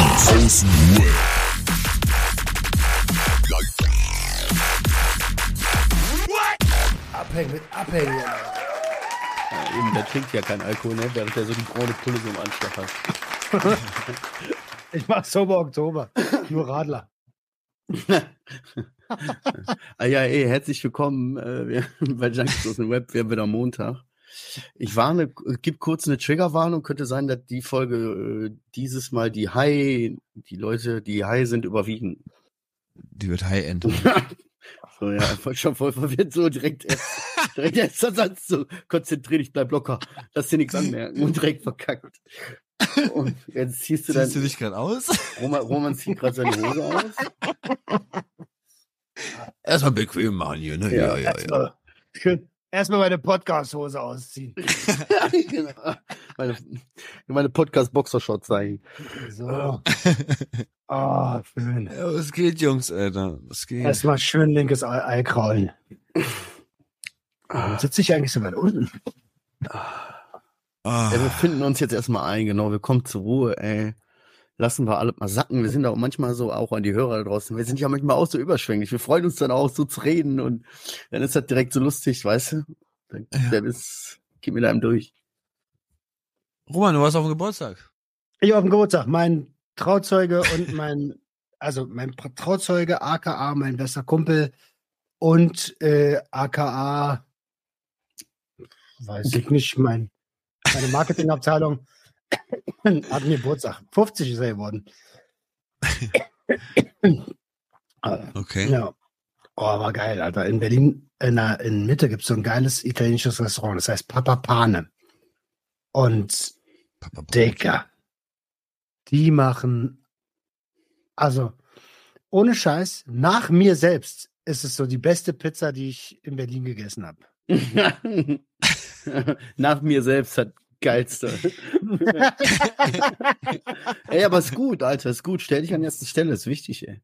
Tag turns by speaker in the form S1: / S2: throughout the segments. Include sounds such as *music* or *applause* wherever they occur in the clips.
S1: Außenruhe.
S2: Abhängen mit Abhängen.
S3: Ja, eben, der trinkt ja kein Alkohol, ne? während er so die braune Pulle so im Anschlag hat.
S2: Ich mach Sober Oktober. Nur Radler. *laughs*
S3: ah ja, ey, herzlich willkommen äh, wir- *laughs* bei Junkies aus dem Web. Wir haben wieder Montag. Ich warne, gibt kurz eine Triggerwarnung. Könnte sein, dass die Folge äh, dieses Mal die High, die Leute, die High sind, überwiegen.
S4: Die wird High-End. *laughs*
S3: So, ja, voll, schon voll verwirrt, so direkt erst, direkt erster Satz, so, konzentrier dich, bleib locker, lass dir nichts anmerken und direkt verkackt. Und jetzt ziehst du dann,
S4: Ziehst du dich gerade aus?
S3: Roman, Roman zieht gerade seine Hose aus.
S4: Erstmal bequem machen hier, ne?
S3: Ja,
S4: Ja, ja, ja.
S2: Schön. Erstmal meine Podcast-Hose ausziehen. *laughs*
S3: genau. Meine, meine Podcast-Boxershot zeigen.
S2: So. *laughs* Ah, schön.
S4: Ja, was geht, Jungs, Alter? Was geht?
S2: Erstmal schön linkes Ei, Ei kraulen. Warum sitze ich eigentlich so weit unten?
S4: Ah,
S3: Ja, wir finden uns jetzt erstmal ein, genau, wir kommen zur Ruhe, ey. Lassen wir alle mal sacken. Wir sind auch manchmal so, auch an die Hörer da draußen, wir sind ja manchmal auch so überschwänglich. Wir freuen uns dann auch so zu reden und dann ist das direkt so lustig, weißt du? Dann,
S4: Ja.
S3: dann ist, geht mit einem durch.
S4: Roman, du warst auf dem Geburtstag.
S2: Ich auf dem Geburtstag. Mein Trauzeuge und mein, *laughs* also mein Trauzeuge, aka mein bester Kumpel und äh, aka, weiß ich nicht, mein, meine Marketingabteilung *laughs* hat mir Geburtstag. 50 ist er geworden. *coughs*
S4: Okay.
S2: Ja. Oh, war geil, Alter. In Berlin, in, der, in Mitte gibt es so ein geiles italienisches Restaurant, das heißt Papa Pane. Und
S4: Papa, Papa.
S2: Dicker, die machen, also ohne Scheiß, nach mir selbst ist es so die beste Pizza, die ich in Berlin gegessen habe. *laughs*
S3: Nach mir selbst hat geilste. *laughs* ey, aber ist gut, Alter, ist gut. Stell dich an erste Stelle, ist wichtig, ey.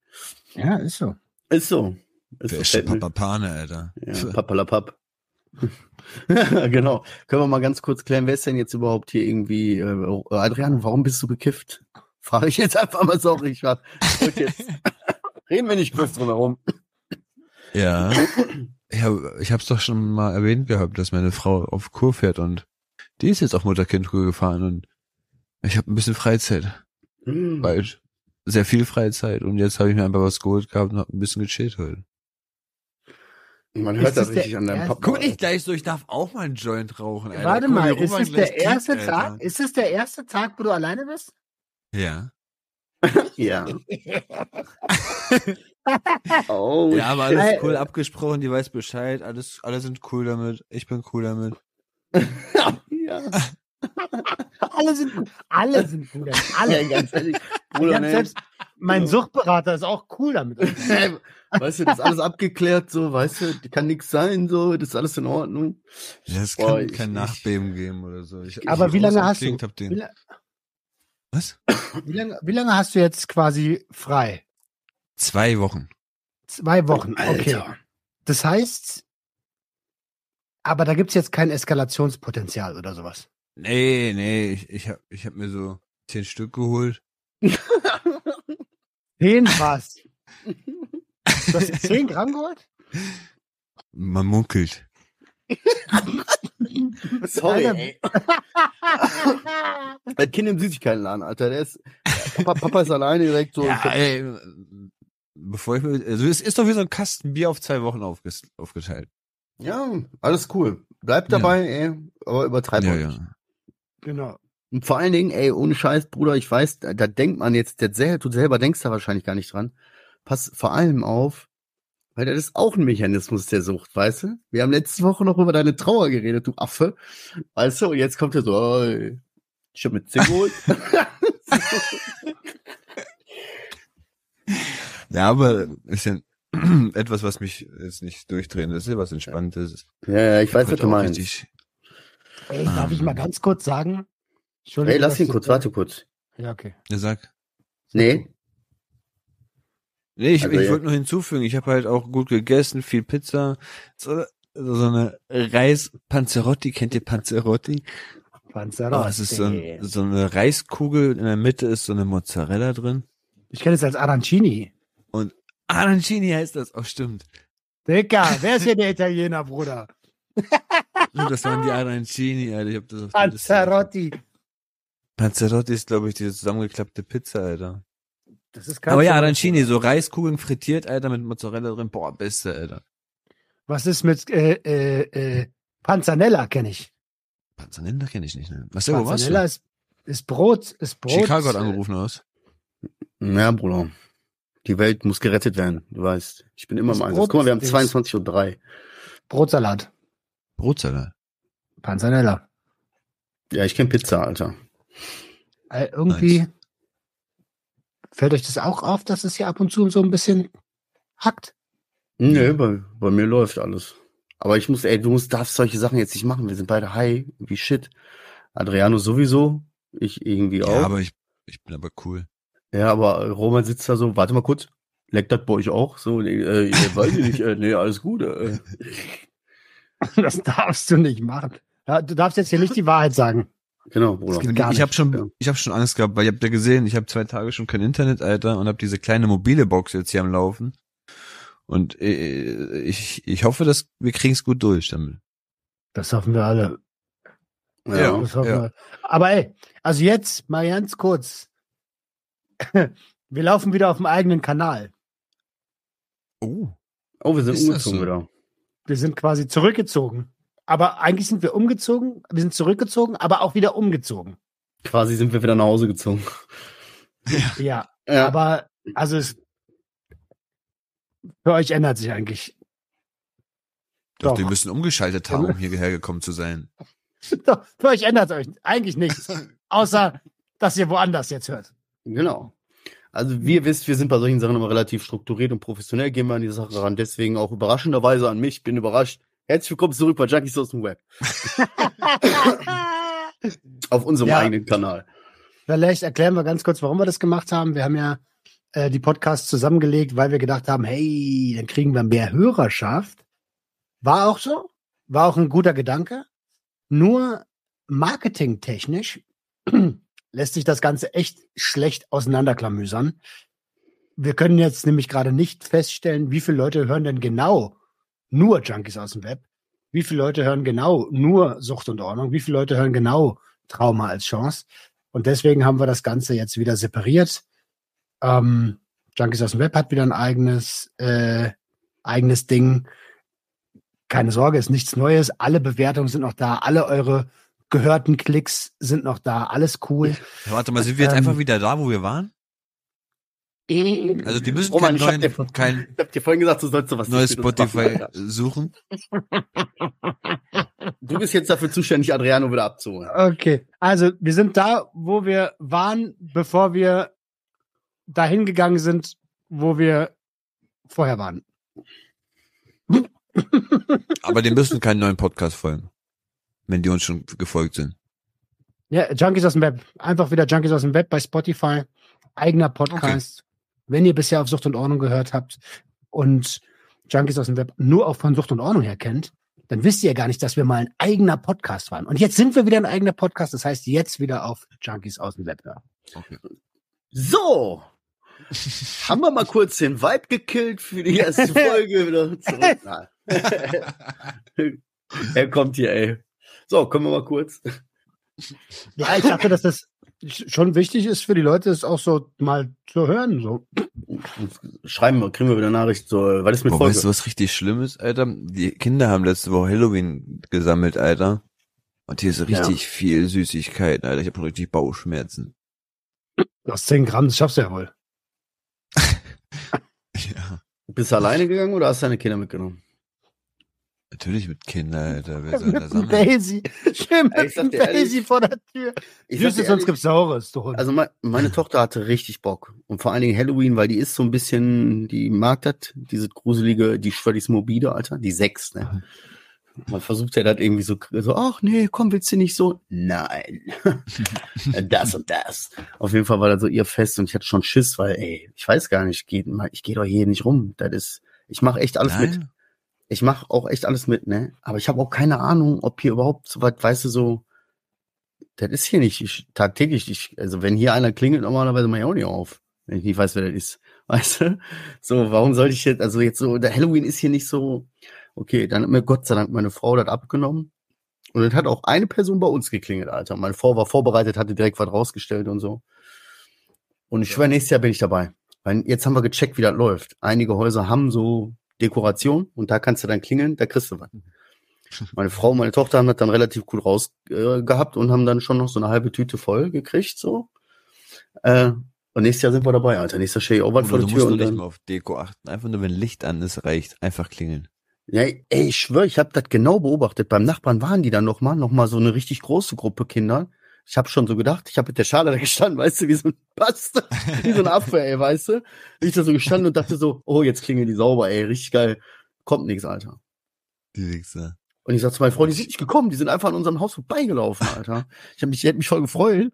S2: Ja, ist so.
S3: Ist so. Ist
S4: Wer
S3: so,
S4: ist
S3: fällt mir-
S4: Papa Pane, Alter?
S3: Ja, papalapap. *laughs* genau. Können wir mal ganz kurz klären, wer ist denn jetzt überhaupt hier irgendwie, äh, Adrian, warum bist du gekifft? Frage ich jetzt einfach mal, sorry, ich war, jetzt, *laughs* reden wir nicht kurz drum herum.
S4: Ja. ja. Ich hab's doch schon mal erwähnt gehabt, dass meine Frau auf Kur fährt und die ist jetzt auf Mutter-Kind-Kur gefahren und ich habe ein bisschen Freizeit.
S3: Hm.
S4: Bald. Sehr viel Freizeit und jetzt habe ich mir einfach was geholt gehabt und hab ein bisschen gechillt heute.
S3: Man hört das richtig an deinem Papa.
S4: Guck nicht gleich so, ich darf auch mal einen Joint rauchen, Alter.
S2: Warte
S4: Guck,
S2: mal, ist es der erste
S4: Alter.
S2: Tag? Ist es der erste Tag, wo du alleine bist?
S4: Ja. *laughs*
S3: Ja. *laughs* oh,
S4: Ja, aber alles cool abgesprochen, die weiß Bescheid, alles, alle sind cool damit, ich bin cool damit. *laughs*
S3: ja. *laughs*
S2: Alle sind gut. Alle sind gut. Alle.
S3: ja, ganz ehrlich.
S2: Ich
S3: Bruder, ne?
S2: selbst, mein Suchtberater ist auch cool damit. *laughs*
S3: weißt du, das ist alles abgeklärt, so, weißt du, kann nichts sein, so, das ist alles in Ordnung.
S4: Ja, es
S3: Boah,
S4: kann
S3: ich-
S4: kein
S3: ich-
S4: Nachbeben geben oder so. Ich,
S2: Aber
S4: ich
S2: wie lange hast du? Wie,
S4: den,
S2: la-
S4: was?
S2: wie, lange, wie lange hast du jetzt quasi frei?
S4: Zwei Wochen.
S2: Zwei Wochen. Okay.
S3: Alter.
S2: Das heißt, aber da gibt's jetzt kein Eskalationspotenzial oder sowas.
S4: Nee, nee, ich, ich hab, ich hab mir so zehn Stück geholt. *laughs*
S2: Zehn was? Du hast zehn *laughs* Gramm geholt?
S4: Man munkelt. *laughs*
S3: Sorry, ey. Das Kind im Süßigkeitenladen, Alter, der ist, Papa, Papa ist alleine direkt so.
S4: Ja, ey, bevor ich mir, also es ist doch wie so ein Kasten Bier auf zwei Wochen aufges, aufgeteilt.
S3: Ja, alles cool. Bleib
S4: Ja.
S3: dabei, ey, aber übertreib
S4: Ja,
S3: auch
S4: ja.
S3: nicht.
S2: Genau.
S3: Und vor allen Dingen, ey, ohne Scheiß, Bruder, ich weiß, da, da denkt man jetzt, der du selber denkst da wahrscheinlich gar nicht dran. Pass vor allem auf, weil das ist auch ein Mechanismus der Sucht, weißt du? Wir haben letzte Woche noch über deine Trauer geredet, du Affe. Weißt du, und jetzt kommt er so, oh, ich hab mit Zing geholt. *laughs*
S4: Ja, aber ist ja *clears throat* etwas, was mich jetzt nicht durchdrehen lässt, ist ja was Entspanntes.
S3: ja, ja, ich weiß, was du meinst.
S2: Ey, darf ich mal ganz kurz sagen?
S3: Ey, lass ihn kurz, warte kurz.
S2: Ja, okay.
S4: Ja, sag.
S3: Nee,
S4: Nee, ich,
S3: Also,
S4: ich
S3: ja.
S4: wollte nur hinzufügen, ich habe halt auch gut gegessen, viel Pizza, so, so eine Reis Panzerotti, kennt ihr Panzerotti?
S2: Panzerotti.
S4: Oh, es ist so, ein, so eine Reiskugel, in der Mitte ist so eine Mozzarella drin.
S2: ich kenne es als Arancini.
S4: Arancini heißt das, oh stimmt.
S2: Dicker, wer ist hier der Italiener, Bruder?
S4: Stimmt, *laughs* Das waren die Arancini, Alter. Ich hab das auf.
S2: Panzerotti.
S4: Panzerotti ist, glaube ich, diese zusammengeklappte Pizza, Alter.
S2: Das ist
S4: Aber ja, Arancini, so Reiskugeln frittiert, Alter, mit Mozzarella drin. Boah, beste, Alter.
S2: Was ist mit äh, äh, äh, Panzanella, kenne ich.
S4: Panzanella kenne ich nicht, ne? Was, wo warst
S2: Panzanella
S4: du?
S2: ist, ist Brot, ist Brot.
S4: Chicago hat angerufen aus.
S3: Ja, Bruder. Die Welt muss gerettet werden. Du weißt, ich bin immer
S2: Das
S3: im Einsatz.
S2: Brot
S3: Guck mal, wir haben
S2: ist-
S3: 22.03 Uhr.
S2: Brotsalat.
S4: Brotsalat.
S2: Panzanella.
S3: Ja, ich kenn Pizza, Alter.
S2: Äh, irgendwie fällt euch das auch auf, dass es hier ab und zu so ein bisschen hackt.
S3: Nee, bei, bei mir läuft alles. Aber ich muss, ey, du musst, darfst solche Sachen jetzt nicht machen. Wir sind beide high, wie shit. Adriano sowieso, ich irgendwie auch.
S4: Ja, aber ich, ich bin aber cool.
S3: Ja, aber Roman sitzt da so, warte mal kurz, leckt das bei euch auch? So, nee, äh, äh, *laughs* weiß ich nicht, äh, nee, alles gut. Äh. *laughs*
S2: Das darfst du nicht machen. Ja, du darfst jetzt hier nicht die Wahrheit sagen.
S3: Genau, Bruder.
S4: ich habe schon,
S3: ja.
S4: ich habe schon Angst gehabt, weil ihr habt ja gesehen, ich habe zwei Tage schon kein Internet, Alter, und habe diese kleine mobile Box jetzt hier am Laufen. Und äh, ich, ich hoffe, dass wir kriegen's gut durch damit.
S2: Das hoffen wir alle.
S3: Ja.
S2: Das hoffen
S4: ja.
S2: wir. Aber ey, also jetzt mal ganz kurz. *laughs* Wir laufen wieder auf dem eigenen Kanal.
S4: Oh.
S3: Oh, wir sind
S4: Ist
S3: umgezogen
S4: so?
S3: wieder.
S2: Wir sind quasi zurückgezogen. Aber eigentlich sind wir umgezogen. Wir sind zurückgezogen, aber auch wieder umgezogen.
S3: Quasi sind wir wieder nach Hause gezogen.
S2: Ja,
S3: Ja.
S2: aber also es, für euch ändert sich eigentlich.
S4: Doch,
S2: Doch.
S4: die müssen umgeschaltet haben, um hierher gekommen zu sein. *laughs*
S2: Doch, für euch ändert euch eigentlich nichts. *laughs* Außer, dass ihr woanders jetzt hört.
S3: Genau. Also wie ihr wisst, wir sind bei solchen Sachen immer relativ strukturiert und professionell, gehen wir an die Sache ran. Deswegen auch überraschenderweise an mich, bin überrascht. Herzlich willkommen zurück bei Junkies aus dem Web. *laughs* Auf unserem
S2: Ja.
S3: eigenen Kanal.
S2: Vielleicht erklären wir ganz kurz, warum wir das gemacht haben. Wir haben ja äh, die Podcasts zusammengelegt, weil wir gedacht haben, hey, dann kriegen wir mehr Hörerschaft. War auch so, war auch ein guter Gedanke. Nur marketingtechnisch lässt sich das Ganze echt schlecht auseinanderklamüsern. Wir können jetzt nämlich gerade nicht feststellen, wie viele Leute hören denn genau nur Junkies aus dem Web, wie viele Leute hören genau nur Sucht und Ordnung, wie viele Leute hören genau Trauma als Chance. Und deswegen haben wir das Ganze jetzt wieder separiert. Ähm, Junkies aus dem Web hat wieder ein eigenes, äh, eigenes Ding. Keine Sorge, ist nichts Neues. Alle Bewertungen sind noch da. Alle eure gehörten Klicks sind noch da. Alles cool.
S4: Ja, warte mal, sind wir jetzt
S2: Ähm,
S4: einfach wieder da, wo wir waren? Also die müssen
S3: Roman,
S4: kein,
S3: ich hab,
S4: neuen,
S3: dir,
S4: kein
S3: ich hab dir vorhin gesagt, du sollst sowas
S4: neues Spotify suchen. *laughs*
S3: Du bist jetzt dafür zuständig, Adriano wieder abzuholen.
S2: Okay, also wir sind da, wo wir waren, bevor wir dahin gegangen sind, wo wir vorher waren.
S4: Aber die müssen keinen neuen Podcast folgen. Wenn die uns schon gefolgt sind.
S2: Ja, Junkies aus dem Web. Einfach wieder Junkies aus dem Web bei Spotify. Eigener Podcast. Wenn ihr bisher auf Sucht und Ordnung gehört habt und Junkies aus dem Web nur auch von Sucht und Ordnung her kennt, dann wisst ihr ja gar nicht, dass wir mal ein eigener Podcast waren. Und jetzt sind wir wieder ein eigener Podcast. Das heißt, jetzt wieder auf Junkies aus dem Web hören.
S3: So. *laughs* Haben wir mal kurz den Vibe gekillt für die erste *laughs* Folge wieder zurück. *laughs* Er kommt hier, ey. So, kommen wir mal kurz.
S2: Ja, ich dachte, dass das schon wichtig ist für die Leute, es auch so mal zu hören. So.
S3: Schreiben wir, kriegen wir wieder Nachricht, so, was ist mit
S4: Boah,
S3: Folge?
S4: weißt du, was richtig schlimm ist, Alter? Die Kinder haben letzte Woche Halloween gesammelt, Alter. Und hier ist richtig viel Süßigkeiten, Alter. Ich habe richtig Bauchschmerzen.
S2: Aus 10 Gramm, das schaffst du ja wohl. *laughs*
S4: Ja.
S3: Bist du alleine gegangen oder hast du deine Kinder mitgenommen?
S4: Natürlich mit Kindern, Alter. Wer *laughs* soll da sammeln?
S2: Daisy. Schön mit
S3: ich sag ehrlich,
S2: Daisy vor der Tür.
S3: Ich
S2: Süßes, sonst gibt's Saures. Du Hund.
S3: Also me- meine Tochter hatte richtig Bock. Und vor allen Dingen Halloween, weil die ist so ein bisschen, die mag das, diese gruselige, die ist morbide, Alter, die sechs, ne? Man versucht ja das irgendwie so, so, ach nee, komm, willst du nicht so? Nein. *laughs* das und das. Auf jeden Fall war das so ihr Fest und ich hatte schon Schiss, weil, ey, ich weiß gar nicht, ich gehe doch hier nicht rum. Das ist, ich mache echt alles mit. Ich mache auch echt alles mit, ne? Aber ich habe auch keine Ahnung, ob hier überhaupt so was, weißt du, so das ist hier nicht ich, tagtäglich. Ich, also wenn hier einer klingelt, normalerweise mache ich auch nicht auf. Wenn ich nicht weiß, wer das ist. *laughs* Weißt du? So, warum sollte ich jetzt, also jetzt so, der Halloween ist hier nicht so, okay, dann hat mir Gott sei Dank meine Frau das abgenommen. Und dann hat auch eine Person bei uns geklingelt, Alter. Meine Frau war vorbereitet, hatte direkt was rausgestellt und so. Und ich schwöre, nächstes Jahr bin ich dabei. Weil jetzt haben wir gecheckt, wie das läuft. Einige Häuser haben so Dekoration und da kannst du dann klingeln, da kriegst du was. *laughs* Meine Frau und meine Tochter haben das dann relativ gut raus äh, und haben dann schon noch so eine halbe Tüte voll gekriegt, so. Äh, und nächstes Jahr sind wir dabei, Alter. Nächstes Jahr stehe ich auch was vor
S4: du
S3: der
S4: musst
S3: Tür
S4: nur
S3: und
S4: nicht
S3: dann,
S4: mal auf Deko achten. Einfach nur, wenn Licht an ist, reicht. Einfach klingeln.
S3: Ja, ey, ich schwöre, ich habe das genau beobachtet. Beim Nachbarn waren die dann noch mal, noch mal so eine richtig große Gruppe Kinder. Ich habe schon so gedacht, ich habe mit der Schale da gestanden, *laughs* weißt du, wie so ein Bastard, wie so ein Affe, ey, weißt du? Ich da so gestanden und dachte so, oh, jetzt klingeln die sauber, ey, richtig geil. Kommt nix, Alter.
S4: Die Wichser.
S3: Und ich sag zu meiner Frau, die sind nicht gekommen, die sind einfach an unserem Haus vorbeigelaufen, Alter. Ich hab mich, ich hätte mich voll gefreut.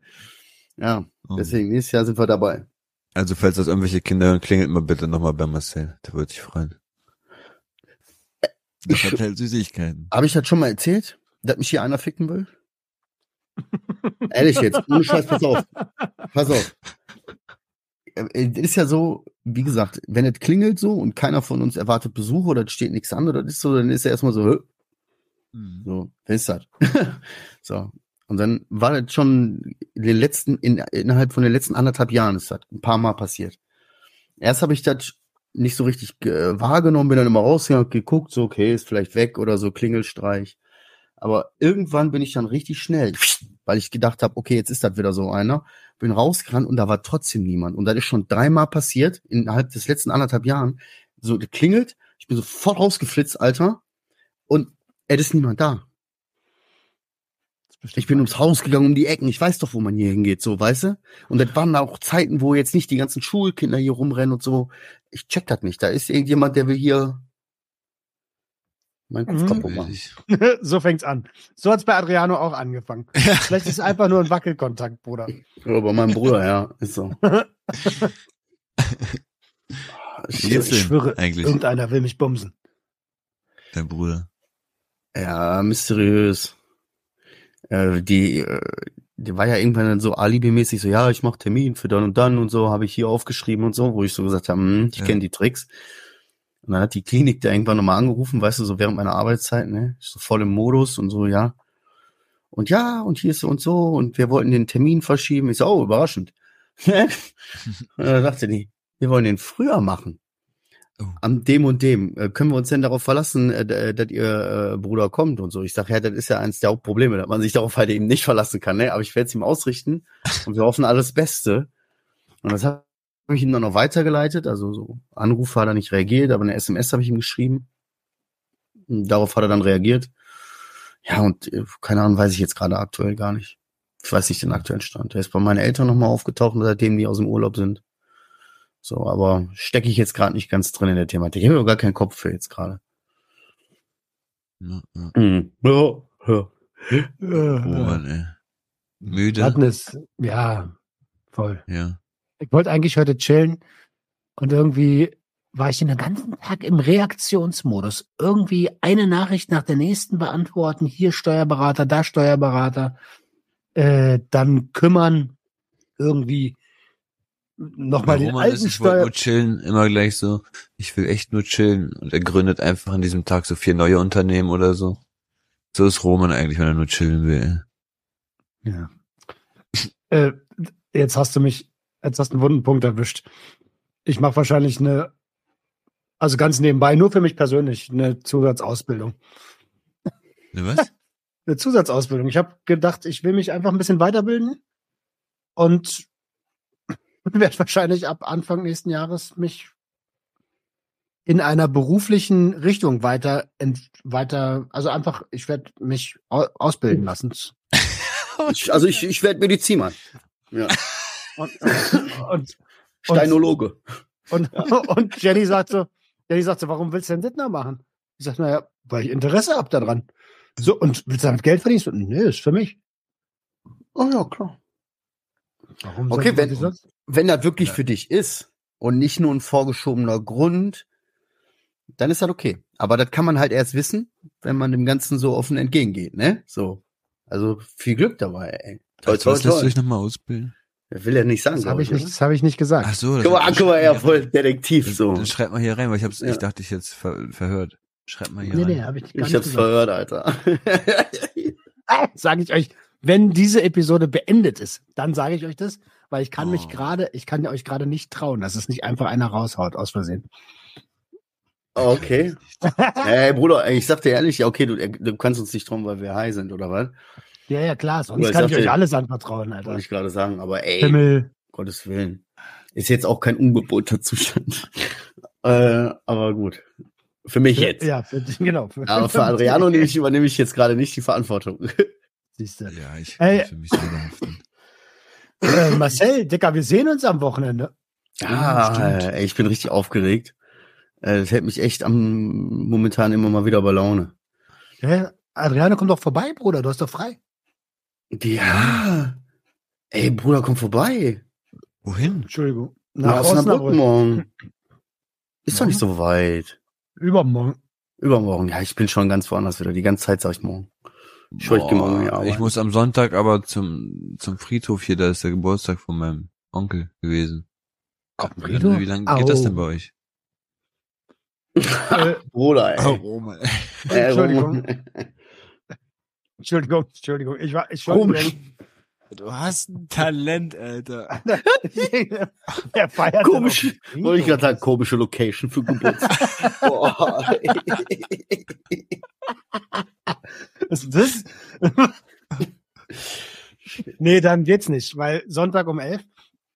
S3: Ja,
S4: Oh.
S3: deswegen, nächstes Jahr sind wir dabei.
S4: Also, falls das irgendwelche Kinder hören, klingelt mal bitte nochmal bei Marcel. Der würde sich freuen. Der verteilt Süßigkeiten.
S3: Habe ich das schon mal erzählt, dass mich hier einer ficken will? Ehrlich jetzt, ohne Scheiß, pass auf. Pass auf. Äh, Es ist ja so, wie gesagt, wenn es klingelt so und keiner von uns erwartet Besuch oder es steht nichts an oder das ist so, dann ist er erstmal so, "Hä?
S4: Mhm.
S3: so, wer ist das? *laughs* so. Und dann war das schon in den letzten, in, innerhalb von den letzten anderthalb Jahren ist das ein paar Mal passiert. Erst habe ich das nicht so richtig äh, wahrgenommen, bin dann immer rausgegangen, hab geguckt, so, okay, ist vielleicht weg oder so, Klingelstreich. Aber irgendwann bin ich dann richtig schnell, weil ich gedacht habe, okay, jetzt ist das wieder so einer. Bin rausgerannt und da war trotzdem niemand. Und das ist schon dreimal passiert innerhalb des letzten anderthalb Jahren. So geklingelt, ich bin sofort rausgeflitzt, Alter. Und es ist niemand da. Ich bin ums Haus gegangen, um die Ecken. Ich weiß doch, wo man hier hingeht, so, weißt du? Und das waren auch Zeiten, wo jetzt nicht die ganzen Schulkinder hier rumrennen und so. Ich check das nicht. Da ist irgendjemand, der will hier meinen Kopf
S2: Mhm.
S3: kaputt machen.
S4: Ich-
S2: so fängt's an. So hat's bei Adriano auch angefangen. *laughs* Vielleicht ist es einfach nur ein Wackelkontakt, Bruder.
S3: Ja, bei meinem Bruder, ja, ist so. *laughs*
S4: Wie geht's
S2: Ich schwöre,
S4: eigentlich?
S2: irgendeiner will mich bumsen.
S4: Dein Bruder.
S3: Ja, mysteriös. Äh, die, äh, die war ja irgendwann dann so alibimäßig so, ja, ich mache Termin für dann und dann und so, habe ich hier aufgeschrieben und so, wo ich so gesagt habe, hm, ich
S4: Ja.
S3: kenne die Tricks. Und dann hat die Klinik da irgendwann nochmal angerufen, weißt du, so während meiner Arbeitszeit, ne? Ich so voll im Modus und so, ja. Und ja, und hier ist so und so, und wir wollten den Termin verschieben. Ich so, oh, überraschend. *laughs* und dann dachte die, wir wollen den früher machen.
S4: Oh.
S3: Am dem und dem. Äh, können wir uns denn darauf verlassen, äh, äh, dass ihr Bruder kommt und so? Ich sage, ja, das ist ja eins der Hauptprobleme, dass man sich darauf halt eben nicht verlassen kann, ne? Aber ich werde es ihm ausrichten und wir hoffen alles Beste. Und das habe ich ihm dann noch weitergeleitet. Also so Anrufe hat er nicht reagiert, aber eine SMS habe ich ihm geschrieben. Und darauf hat er dann reagiert. Ja, und äh, keine Ahnung, weiß ich jetzt gerade aktuell gar nicht. Ich weiß nicht den aktuellen Stand. Er ist bei meinen Eltern nochmal aufgetaucht, seitdem die aus dem Urlaub sind. So, aber stecke ich jetzt gerade nicht ganz drin in der Thematik. Ich habe gar keinen Kopf für jetzt gerade.
S4: Ja, ja.
S3: Mhm. Ja, ja.
S4: Oh Mann, ey. Müde?
S2: Madness, ja, voll.
S4: Ja.
S2: Ich wollte eigentlich heute chillen und irgendwie war ich den ganzen Tag im Reaktionsmodus. Irgendwie eine Nachricht nach der nächsten beantworten. Hier Steuerberater, da Steuerberater. Äh, dann kümmern. Irgendwie nochmal den
S4: Roman ist,
S2: alten
S4: ich wollte nur chillen, immer gleich so, ich will echt nur chillen. Und er gründet einfach an diesem Tag so vier neue Unternehmen oder so. So ist Roman eigentlich, wenn er nur chillen will.
S2: Ja. Äh, jetzt hast du mich, jetzt hast du einen wunden Punkt erwischt. Ich mache wahrscheinlich eine, also ganz nebenbei, nur für mich persönlich, eine Zusatzausbildung.
S4: Ne, was? *laughs*
S2: Eine Zusatzausbildung. Ich habe gedacht, ich will mich einfach ein bisschen weiterbilden und *laughs* werde wahrscheinlich ab Anfang nächsten Jahres mich in einer beruflichen Richtung weiter, weiter, also einfach, ich werde mich au ausbilden lassen. *laughs*
S3: Ich, also ich, ich werde Medizinmann. Ja. *laughs*
S2: Und, und,
S3: Steinologe.
S2: Und, und Jenny sagt so, Jenny sagt so, warum willst du denn Dittner machen? Ich sag, naja, weil ich Interesse hab daran. So, und willst du damit Geld verdienen? So, nee, ist für mich.
S3: Oh ja, klar.
S2: Warum
S3: Okay, wenn-
S2: sonst-
S3: Wenn das wirklich
S4: Ja.
S3: für dich ist und nicht nur ein vorgeschobener Grund, dann ist das okay. Aber das kann man halt erst wissen, wenn man dem Ganzen so offen entgegengeht, ne? So. Also viel Glück dabei, ey. Toll, toll,
S4: was lässt du
S3: toll.
S4: dich nochmal ausbilden?
S3: Das will er nicht sagen,
S2: Das habe ich,
S3: ich.
S2: nicht- das hab ich nicht gesagt.
S4: Ach so. das-
S3: Guck mal, guck mal, ja, voll Detektiv so.
S4: Dann schreib mal hier rein, weil ich hab's,
S3: Ja.
S4: ich dachte, ich jetzt ver verhört. Schreib mal hier
S2: nee,
S4: rein.
S2: nee, habe ich gar
S3: Ich hab's
S2: gesagt.
S3: verhört, Alter. *laughs*
S2: Sage ich euch, wenn diese Episode beendet ist, dann sage ich euch das, weil ich kann mich
S4: Oh.
S2: gerade, ich kann euch gerade nicht trauen, dass es nicht einfach einer raushaut aus Versehen.
S3: okay. *laughs* Ey, Bruder, ich sag dir ehrlich, ja, okay, du, du kannst uns nicht trauen, weil wir high sind, oder was?
S2: Ja, ja, klar, sonst
S3: ich
S2: kann ich
S3: sagte-
S2: euch alles anvertrauen, Alter.
S3: Wollte ich gerade sagen, aber ey,
S2: Himmel.
S3: Gottes Willen. Ist jetzt auch kein ungebotener Zustand. *laughs* äh, aber gut. Für mich jetzt.
S2: Ja, für, genau. Für, *laughs*
S3: Aber für Adriano nehme ich, übernehme ich jetzt gerade nicht die Verantwortung. *laughs*
S2: Siehst du.
S4: Ja, ich
S2: Ey.
S4: kann für mich selber haften.
S2: Äh, Marcel, Dicker, wir sehen uns am Wochenende.
S3: Ah,
S4: stimmt.
S3: ey, ich bin richtig aufgeregt. Äh, Das hält mich echt am momentan immer mal wieder bei Laune.
S2: Ja, Adriano, komm doch vorbei, Bruder, du hast doch frei.
S3: Ja. Ey, Bruder, komm vorbei.
S4: Wohin?
S2: Entschuldigung.
S3: Nach Osnabrück morgen. Ist doch nicht so weit.
S2: Übermorgen.
S3: Übermorgen. Ja, ich bin schon ganz woanders wieder. Die ganze Zeit sag ich morgen. Ich
S4: Boah,
S3: morgen
S4: ich muss am Sonntag aber zum, zum Friedhof hier, da ist der Geburtstag von meinem Onkel gewesen. Wie lange, wie lange geht das denn bei euch? *laughs*
S3: Bruder, ey. Äh,
S2: Entschuldigung. Entschuldigung, Entschuldigung. Ich war, ich
S3: Komisch.
S4: Du hast ein Talent, Alter.
S2: Der *laughs* feiert
S3: Komisch. Wollte ich gerade sagen, komische Location für Geburtstag. *laughs* Boah.
S2: Was ist das? nee, dann geht's nicht, weil Sonntag um elf.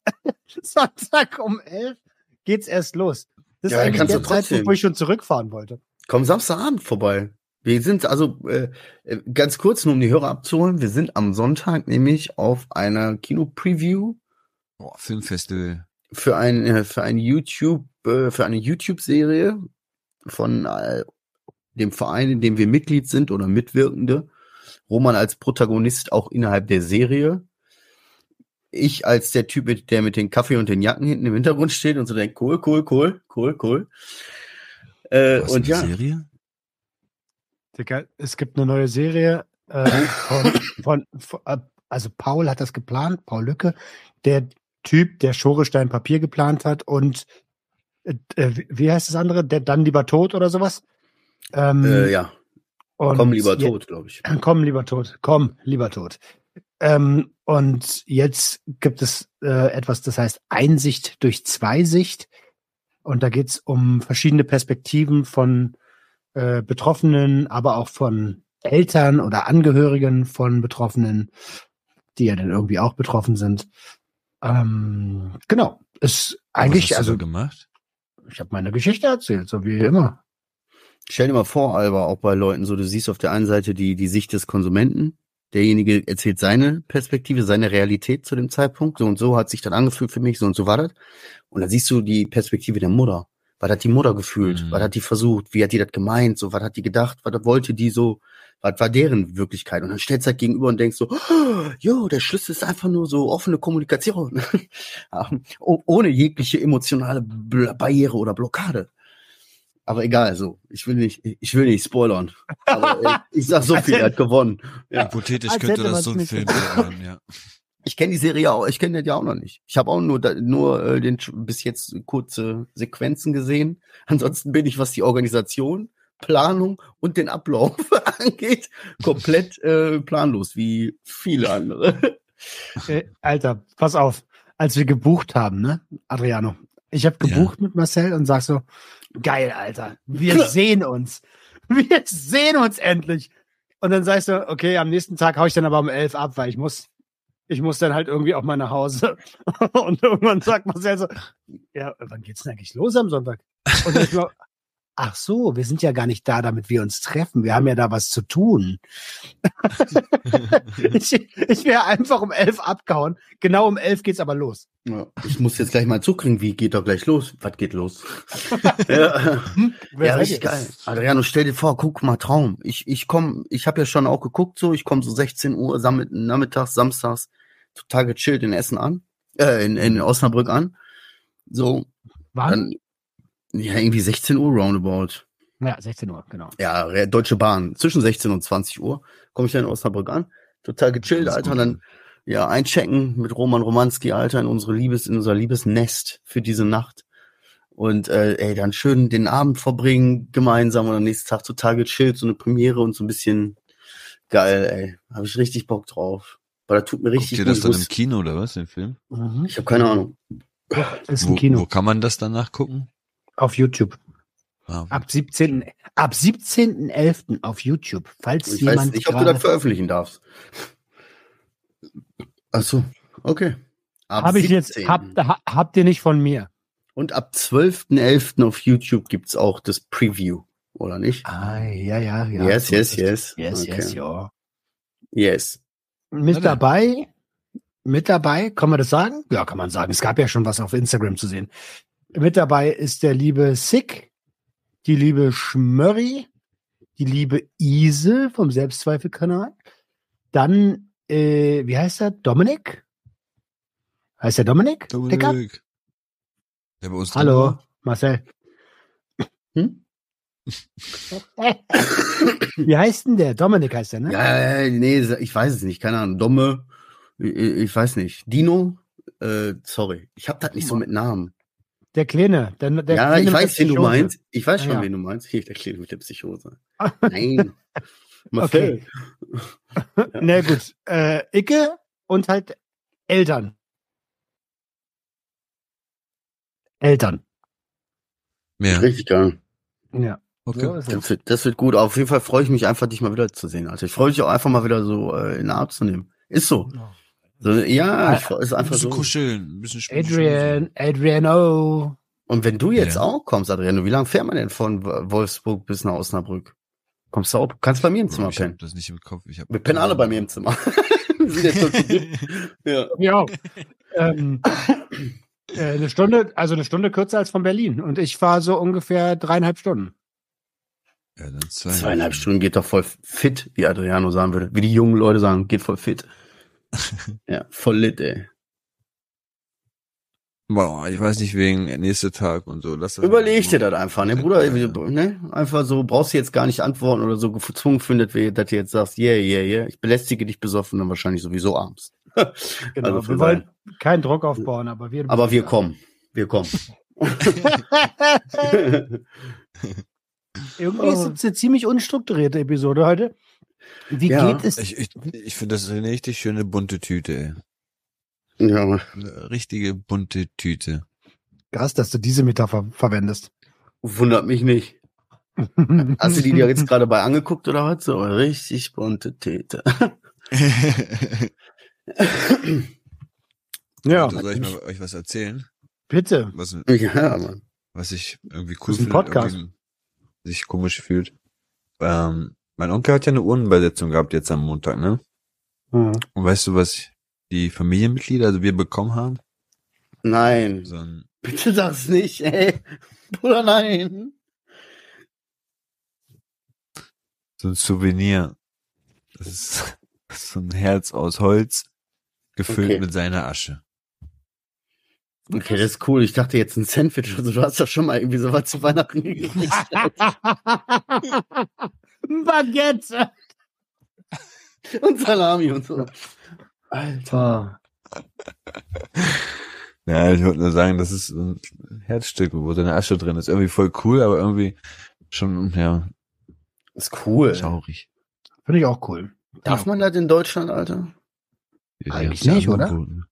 S2: *laughs* Sonntag um elf geht's erst los. Das
S3: Ja,
S2: ist eigentlich
S3: kannst
S2: der
S3: du
S2: Zeitpunkt,
S3: trotzdem.
S2: wo ich schon zurückfahren wollte.
S3: Komm Samstagabend vorbei. Wir sind also äh, äh, ganz kurz, nur um die Hörer abzuholen. Wir sind am Sonntag nämlich auf einer Kino-Preview
S4: Boah, Filmfestival.
S3: für ein äh, für ein YouTube äh, für eine YouTube-Serie von äh, dem Verein, in dem wir Mitglied sind oder Mitwirkende. Roman als Protagonist auch innerhalb der Serie. Ich als der Typ, der mit den Kaffee und den Jacken hinten im Hintergrund steht und so denkt, cool, cool, cool, cool, cool. Äh,
S4: Was,
S3: und
S4: eine
S3: ja,
S4: Serie?
S2: Digga, es gibt eine neue Serie äh, *coughs* von, von, von, äh, also Paul hat das geplant, Paul Lücke, der Typ, der Schorestein Papier geplant hat und äh, äh, wie- heißt das andere? Der dann lieber tot oder sowas? Ähm,
S3: äh, ja,
S2: und
S3: komm lieber
S2: je-
S3: tot, glaube ich. *clears throat*
S2: Komm lieber tot, komm lieber tot. Ähm, und jetzt gibt es äh, etwas, das heißt Einsicht durch Zweisicht. Und da geht's um verschiedene Perspektiven von äh, Betroffenen, aber auch von Eltern oder Angehörigen von Betroffenen, die ja dann irgendwie auch betroffen sind. Ähm, genau. Ist eigentlich,
S4: Was hast du
S2: also
S4: da gemacht?
S2: ich habe meine Geschichte erzählt, so wie immer.
S3: Stell dir mal vor, Alba, auch bei Leuten so, du siehst auf der einen Seite die, die Sicht des Konsumenten, derjenige erzählt seine Perspektive, seine Realität zu dem Zeitpunkt, so und so hat sich dann angefühlt für mich, so und so war das. Und dann siehst du die Perspektive der Mutter. Was hat die Mutter gefühlt?
S4: Mhm.
S3: Was hat die versucht? Wie hat die das gemeint? So, was hat die gedacht? Was wollte die so? Was war deren Wirklichkeit? Und dann stellst du halt gegenüber und denkst so, oh, *gasps* jo, der Schlüssel ist einfach nur so offene Kommunikation. *laughs* Oh- Ohne jegliche emotionale Barriere oder Blockade. Aber egal, so. Ich will nicht, ich will nicht spoilern. Aber ey, ich sag so *laughs* viel, er hat gewonnen. Ja.
S4: Hypothetisch könnte das so ein Film sein, ja.
S3: Ich kenne die Serie auch, ich kenne das ja auch noch nicht. Ich habe auch nur nur äh, den bis jetzt kurze Sequenzen gesehen. *laughs* Ansonsten bin ich, was die Organisation, Planung und den Ablauf *laughs* angeht, komplett äh, planlos, wie viele andere. *laughs*
S2: Äh, Alter, pass auf. Als wir gebucht haben, ne, Adriano. Ich habe
S4: Ja.
S2: gebucht mit Marcel und sag so, geil, Alter, wir sehen uns. Wir sehen uns endlich. Und dann sagst du, okay, am nächsten Tag hau ich dann aber um elf ab, weil ich muss, ich muss dann halt irgendwie auch mal nach Hause. *laughs* Und irgendwann sagt Marcel so, ja, wann geht's denn eigentlich los am Sonntag? Und ich ach so, wir sind ja gar nicht da, damit wir uns treffen. Wir haben ja da was zu tun. *laughs* ich ich wäre einfach um elf abgehauen. Genau um elf geht's aber los.
S3: Ja, ich muss jetzt gleich mal zukriegen, wie geht doch gleich los? Was geht los? *laughs* ja,
S2: Wer
S3: ja richtig geil. Adriano, stell dir vor, guck mal, Traum. Ich, ich komm, ich habe ja schon auch geguckt, so, ich komme so 16 Uhr nachmittags, samstags, total gechillt in Essen an, äh, in, in Osnabrück an. So,
S2: Wann?
S3: dann, ja, irgendwie 16 Uhr roundabout.
S2: Ja, 16 Uhr, genau.
S3: Ja, Deutsche Bahn. Zwischen 16 und 20 Uhr komme ich dann in Osnabrück an. Total gechillt,
S4: ist
S3: Alter.
S4: gut.
S3: Und dann, ja, einchecken mit Roman Romanski, Alter, in unsere Liebes, in unser Liebesnest für diese Nacht. Und äh, ey, dann schön den Abend verbringen gemeinsam und am nächsten Tag total gechillt, so eine Premiere und so ein bisschen geil, ey. Habe ich richtig Bock drauf. Weil das tut mir
S4: Guckt
S3: richtig
S4: ihr
S3: gut.
S4: das dann im Kino oder was, den Film?
S2: Mhm.
S3: ich habe keine Ahnung.
S2: Ist
S4: Wo,
S2: im Kino.
S4: wo kann man das danach gucken?
S2: Auf YouTube.
S4: Ah,
S2: Ab 17. Ab 17.11. auf YouTube. Falls
S3: Ich
S2: jemand
S3: weiß nicht, ob du das veröffentlichen darfst. Ach so, okay. Ab
S2: Hab ich jetzt,
S3: 17..
S2: habt, ha, habt ihr nicht von mir.
S3: Und ab 12.11. auf YouTube gibt's auch das Preview, oder nicht?
S2: Ah, ja, ja, ja.
S3: yes,
S2: So
S3: yes, yes.
S2: es. Yes,
S3: Okay.
S2: yes, ja.
S3: Yes.
S2: Mit
S4: dann.
S2: dabei, mit dabei, kann man das sagen? Ja, kann man sagen. Es gab ja schon was auf Instagram zu sehen. Mit dabei ist der liebe Sick, die liebe Schmörri, die liebe Ise vom Selbstzweifelkanal. Dann, äh, wie heißt er? Dominik? Heißt der Dominik?
S4: Dominik. Der bei uns drin
S2: Hallo,
S4: war?
S2: Marcel.
S3: Hm?
S2: Wie heißt denn der? Dominik heißt der, ne?
S3: Ja, ja, nee, ich weiß es nicht, keine Ahnung. Domme, ich, ich weiß nicht. Dino, äh, sorry, ich hab das nicht so mit Namen.
S2: Der Kleine. Der, der
S3: ja,
S2: Kleine
S3: ich weiß, wen du meinst. Ich weiß
S2: Ah,
S3: schon,
S2: ja.
S3: wen du meinst. Hier, der Kleine mit der Psychose. Nein. *laughs*
S2: Okay. Na gut. Äh, Icke und halt Eltern. Eltern.
S4: Ja,
S3: Richtig geil.
S2: Ja.
S4: okay.
S2: So.
S3: Das wird, das wird gut. Auf jeden Fall freue ich mich einfach, dich mal wieder zu sehen. Also ich freue mich auch einfach mal wieder so äh, in den Arm zu nehmen. Ist so. so ja, ich, freu- ist
S4: Ein
S3: einfach
S4: bisschen
S3: so.
S4: kuscheln, ein bisschen spielen.
S2: Adrian, Adrian O.
S3: Und wenn du jetzt
S4: Ja.
S3: auch kommst, Adriano, wie lange fährt man denn von Wolfsburg bis nach Osnabrück? Kommst du auch? Kannst bei mir im Zimmer
S4: Ich hab
S3: pennen.
S4: das nicht im Kopf. Ich hab
S3: Wir pennen alle bei mir im Zimmer. *laughs* Wir sind jetzt dritt. *laughs* ja.
S2: Ja. ähm, äh, eine Stunde, also eine Stunde kürzer als von Berlin. Und ich fahre so ungefähr dreieinhalb Stunden.
S4: Ja, dann zwei.
S3: Zweieinhalb Stunden geht doch voll fit, wie Adriano sagen würde. Wie die jungen Leute sagen, geht voll fit. Ja, voll lit, ey.
S4: Boah, ich weiß nicht, wegen nächster Tag und so. Lass das
S3: Überleg dir das einfach, ne, Bruder? Ne? Einfach so, brauchst du jetzt gar nicht antworten oder so gezwungen findet, wie, dass du jetzt sagst, yeah, yeah, yeah. Ich belästige dich besoffen dann wahrscheinlich sowieso abends. *laughs*
S2: Genau.
S3: Also
S2: wir wollen keinen Druck aufbauen, aber wir.
S3: Aber wir kommen. Wir kommen. *laughs*
S2: Irgendwie ist *laughs* es eine ziemlich unstrukturierte Episode heute. Wie
S3: Ja.
S2: geht es?
S4: Ich, ich, ich finde das eine richtig schöne bunte Tüte, ey.
S3: ja,
S4: Eine richtige bunte Tüte.
S2: Krass, dass du diese Metapher verwendest.
S3: wundert mich nicht. *laughs* Hast du die dir jetzt gerade bei angeguckt oder was? So richtig bunte Tete. *laughs*
S2: Ja,
S4: Also soll ich mal euch was erzählen?
S2: bitte.
S4: Was,
S3: Ja, Mann.
S4: was ich irgendwie cool
S2: ist
S4: finde,
S2: Podcast.
S4: sich komisch fühlt. Ähm, mein Onkel hat ja eine Urnenbesetzung gehabt jetzt am Montag, ne?
S2: Mhm.
S4: Und weißt du, was die Familienmitglieder, also wir bekommen haben?
S3: Nein.
S4: So
S3: Bitte sag's nicht, ey. *laughs* Bruder, nein.
S4: so ein Souvenir. Das ist, das *laughs* ist so ein Herz aus Holz, gefüllt
S3: Okay.
S4: mit seiner Asche.
S3: Okay, das ist cool. Ich dachte jetzt ein Sandwich. Also du hast doch schon mal irgendwie sowas zu Weihnachten *laughs* gekriegt.
S2: Baguette. *laughs*
S3: und Salami und so. Alter. *laughs*
S4: Ja, ich wollte nur sagen, das ist so ein Herzstück, wo seine Asche drin ist. Irgendwie voll cool, aber irgendwie schon, ja,
S3: Ist cool.
S4: schaurig.
S2: Finde ich auch cool.
S3: Darf man das in Deutschland, Alter?
S4: Ja,
S2: Eigentlich nicht,
S4: ja
S2: oder?
S4: angeboten.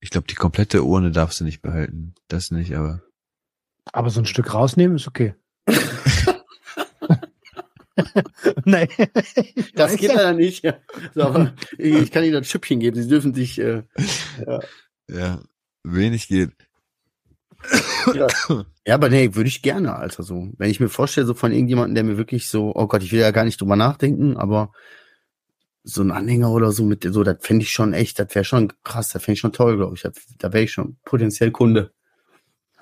S4: Ich glaube, die komplette Urne darfst du nicht behalten. Das nicht, aber.
S2: Aber so ein Stück rausnehmen ist okay. *laughs* *laughs* Nein.
S3: Das geht leider nicht. Ja. So, aber ich kann Ihnen das Schüppchen geben. Sie dürfen sich. Äh,
S4: Ja, wenig geht.
S3: ja, aber nee, würde ich gerne, Alter. So, wenn ich mir vorstelle, so von irgendjemandem, der mir wirklich so, oh Gott, ich will ja gar nicht drüber nachdenken, aber so ein Anhänger oder so mit so, das fände ich schon echt, das wäre schon krass, das fände ich schon toll, glaube ich. Das- Da wäre ich schon potenziell Kunde.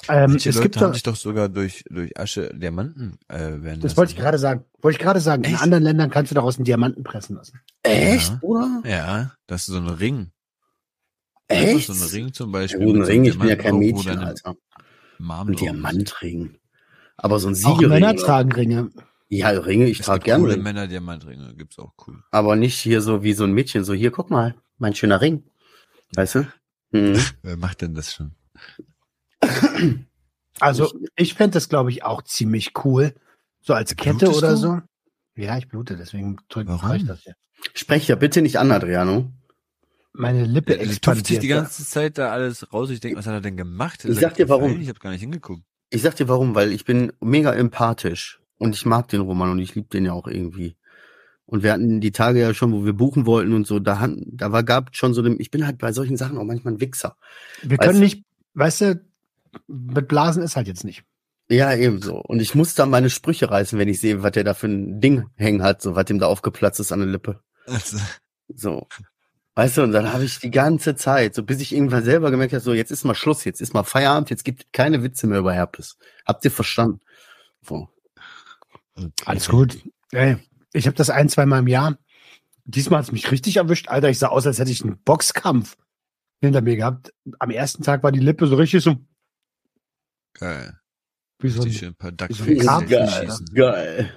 S2: Ähm,
S4: Manche
S2: es
S4: Leute
S2: gibt
S4: haben
S2: doch,
S4: sich doch sogar durch, durch Asche Diamanten äh, werden
S2: das
S4: lassen.
S2: wollte ich gerade sagen. Wollte ich gerade sagen. In
S4: Echt?
S2: anderen Ländern kannst du daraus einen Diamanten pressen lassen.
S3: Echt,
S4: Ja.
S3: oder?
S4: Ja, das ist so ein Ring.
S3: Echt?
S4: So ein Ring zum
S3: Ja,
S4: Beispiel.
S3: gut, ein
S4: mit so
S3: Ring, ich bin ja kein Mädchen, Alter.
S4: Mom
S3: Ein. Diamantring. Aber so ein
S2: Auch
S3: Siegelring.
S2: Männer
S3: oder?
S2: tragen Ringe.
S3: Ja, Ringe, ich
S4: Es
S3: trage gerne
S4: coole
S3: Ringe.
S4: Männer Diamantringe, gibt's auch cool.
S3: Aber nicht hier so wie so ein Mädchen, so hier, guck mal, mein schöner Ring. Weißt du? Mhm. *laughs*
S4: Wer macht denn das schon? *clears throat*
S2: Also ich fände das, glaube ich, auch ziemlich cool. So als Kette
S4: Blutest
S2: oder
S4: du?
S2: so. Ja, ich blute, deswegen drücke ich das hier.
S3: Sprech ja bitte nicht an, Adriano.
S2: Meine Lippe
S4: Der tupft sich die ganze Zeit da alles raus. Ich denke, was hat er denn gemacht?
S3: Ich sag dir, warum.
S4: Ich habe gar nicht hingeguckt.
S3: Ich sag dir warum, weil ich bin mega empathisch und ich mag den Roman und ich liebe den ja auch irgendwie. Und wir hatten die Tage ja schon, wo wir buchen wollten und so, da, da war, gab schon so dem, ich bin halt bei solchen Sachen auch manchmal ein Wichser.
S2: Wir
S3: Weißt
S2: können nicht, weißt du, mit Blasen ist halt jetzt nicht.
S3: Ja, ebenso. Und ich muss da meine Sprüche reißen, wenn ich sehe, was der da für ein Ding hängen hat, so was dem da aufgeplatzt ist an der Lippe.
S4: Also,
S3: So. Weißt du, und dann habe ich die ganze Zeit, so bis ich irgendwann selber gemerkt habe, so jetzt ist mal Schluss, jetzt ist mal Feierabend, jetzt gibt es keine Witze mehr über Herpes. Habt ihr verstanden? So.
S2: Alles gut. Ey, ich habe das ein, zwei Mal im Jahr. Diesmal hat es mich richtig erwischt. Alter, ich sah aus, als hätte ich einen Boxkampf hinter mir gehabt. Am ersten Tag war die Lippe so richtig so,
S4: geil.
S2: wie so ein,
S4: schön ein paar
S2: wie so
S3: geil.
S4: schießen.
S3: Geil.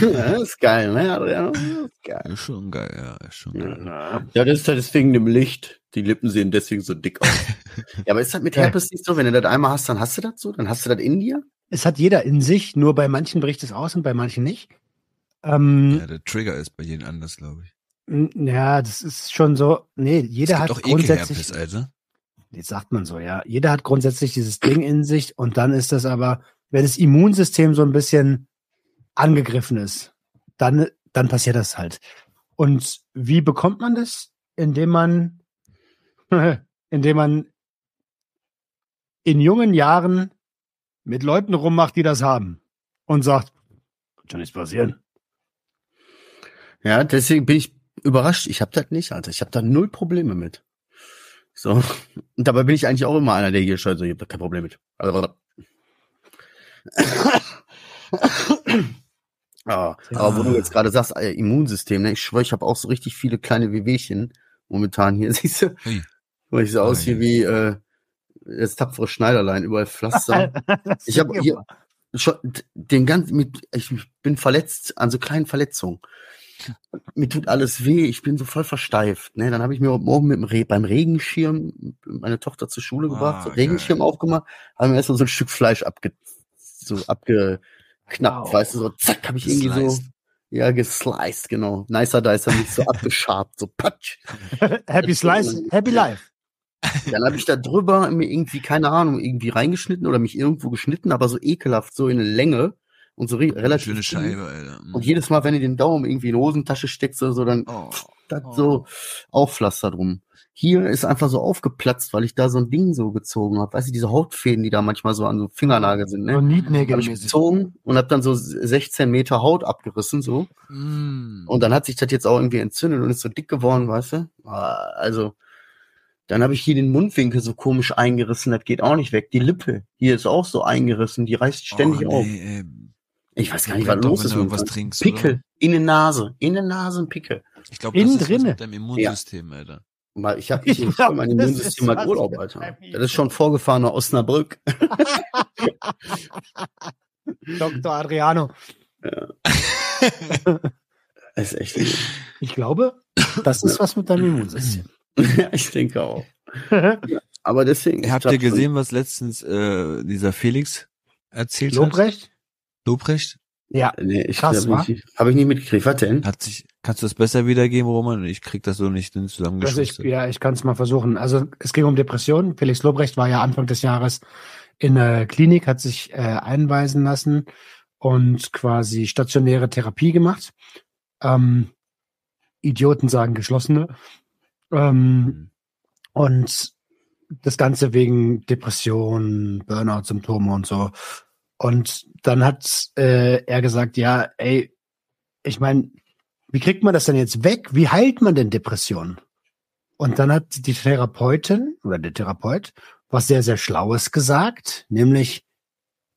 S3: ja, das ist geil, ne? Das *laughs* *laughs* ist geil.
S4: Ist schon geil, ja, ist schon geil.
S3: Ja, das ist halt deswegen dem Licht. Die Lippen sehen deswegen so dick aus. *laughs* ja, aber ist das mit
S2: Ja.
S3: Herpes nicht so? Wenn du das einmal hast, dann hast du das so? Dann hast du das in dir?
S2: Es hat jeder in sich, nur bei manchen bricht es aus und bei manchen nicht. Ähm,
S4: Ja, der Trigger ist bei jedem anders, glaube ich.
S2: ja, das ist schon so. Nee, jeder
S4: es
S2: hat
S4: gibt auch
S2: grundsätzlich.
S4: Ekelherpes, Alter.
S2: Jetzt sagt man so, ja. Jeder hat grundsätzlich dieses Ding in sich und dann ist das aber, wenn das Immunsystem so ein bisschen angegriffen ist, dann, dann passiert das halt. Und wie bekommt man das? Indem man, *laughs* indem man in jungen Jahren mit Leuten rummacht, die das haben und sagt, kann schon nichts passieren.
S3: Ja, deswegen bin ich überrascht. Ich habe das nicht, Alter. Ich habe da null Probleme mit. So. Und dabei bin ich eigentlich auch immer einer, der hier schreit, so, ich habe da kein Problem mit. Ah, aber wo du jetzt gerade sagst, äh, Immunsystem, ne? ich schwöre, ich habe auch so richtig viele kleine Wehwehchen momentan hier. *laughs* Siehst du?
S4: Ui.
S3: Weil ich so aus hier wie äh, das tapfere Schneiderlein, überall Pflaster. *laughs* Ich habe hier schon den ganzen, mit, ich bin verletzt an so kleinen Verletzungen. Mir tut alles weh, ich bin so voll versteift. Ne? Dann habe ich mir heute Morgen mit dem Re beim Regenschirm meine Tochter zur Schule
S4: Ah,
S3: gebracht, so
S4: geil.
S3: Regenschirm aufgemacht, haben mir erstmal so ein Stück Fleisch abge, so abgeknappt,
S2: Wow.
S3: weißt du, so zack, habe ich irgendwie so,
S4: Gesliced.
S3: ja, gesliced, genau. Nicer Dicer, nicht so *laughs* abgeschabt, so patsch. *laughs*
S2: Happy Slice, Happy Life.
S3: Dann habe ich da drüber mir irgendwie, keine Ahnung, irgendwie reingeschnitten oder mich irgendwo geschnitten, aber so ekelhaft, so in eine Länge und so re relativ.
S4: Schöne. Scheibe, Alter. Mm.
S3: Und jedes Mal, wenn du den Daumen irgendwie in die Hosentasche steckst oder so, dann
S4: Oh.
S3: das
S4: Oh.
S3: so Aufpflaster drum. Hier ist einfach so aufgeplatzt, weil ich da so ein Ding so gezogen habe. Weißt du, diese Hautfäden, die da manchmal so an so Fingernagel sind,
S2: So
S3: ne?
S2: Nietnägel
S3: Habe ich gezogen und habe dann so 16 Meter Haut abgerissen, so.
S4: Mm.
S3: Und dann hat sich das jetzt auch irgendwie entzündet und ist so dick geworden, weißt du? Ah, Also, dann habe ich hier den Mundwinkel so komisch eingerissen, das geht auch nicht weg. Die Lippe hier ist auch so eingerissen, die reißt ständig
S4: oh,
S3: auf.
S4: nee, ey.
S3: Ich weiß gar nicht, was los
S4: wenn
S3: ist.
S4: du
S3: mit
S4: irgendwas trinkst,
S3: Pickel,
S4: oder?
S3: in der Nase, in der Nase ein Pickel.
S4: Ich glaube,
S2: Innen
S4: das ist was
S2: drinne.
S4: mit deinem Immunsystem, Alter.
S3: Mal, ich habe
S2: Ich
S3: ich
S2: glaub,
S3: mein Immunsystem mal Urlaub, Alter. Das ist schon vorgefahren nach Osnabrück. *laughs*
S2: Dr. Adriano. *laughs*
S3: Das ist echt.
S2: Ich glaube, das ist was mit deinem Immunsystem. *laughs*
S3: ja, ich denke auch. Aber deswegen.
S4: Habt ihr gesehen, was letztens äh, dieser Felix erzählt hat?
S2: Lobrecht?
S4: Lobrecht?
S2: Ja.
S3: Nee, ich
S2: Krass,
S3: habe nicht, hab ich nicht mitgekriegt. Was denn?
S4: Hat sich, kannst du das besser wiedergeben, Roman? Ich krieg das so nicht
S2: Also ich,
S4: zusammengeschustert.
S2: ja, ich kann es mal versuchen. Also es ging um Depressionen. Felix Lobrecht war ja Anfang des Jahres in der Klinik, hat sich äh, einweisen lassen und quasi stationäre Therapie gemacht. Ähm, Idioten sagen geschlossene. Ähm,
S4: Mhm.
S2: und das Ganze wegen Depression, Burnout-Symptome und so. Und dann hat äh, er gesagt, ja, ey, ich meine, wie kriegt man das denn jetzt weg? Wie heilt man denn Depressionen? Und dann hat die Therapeutin oder der Therapeut was sehr, sehr Schlaues gesagt, nämlich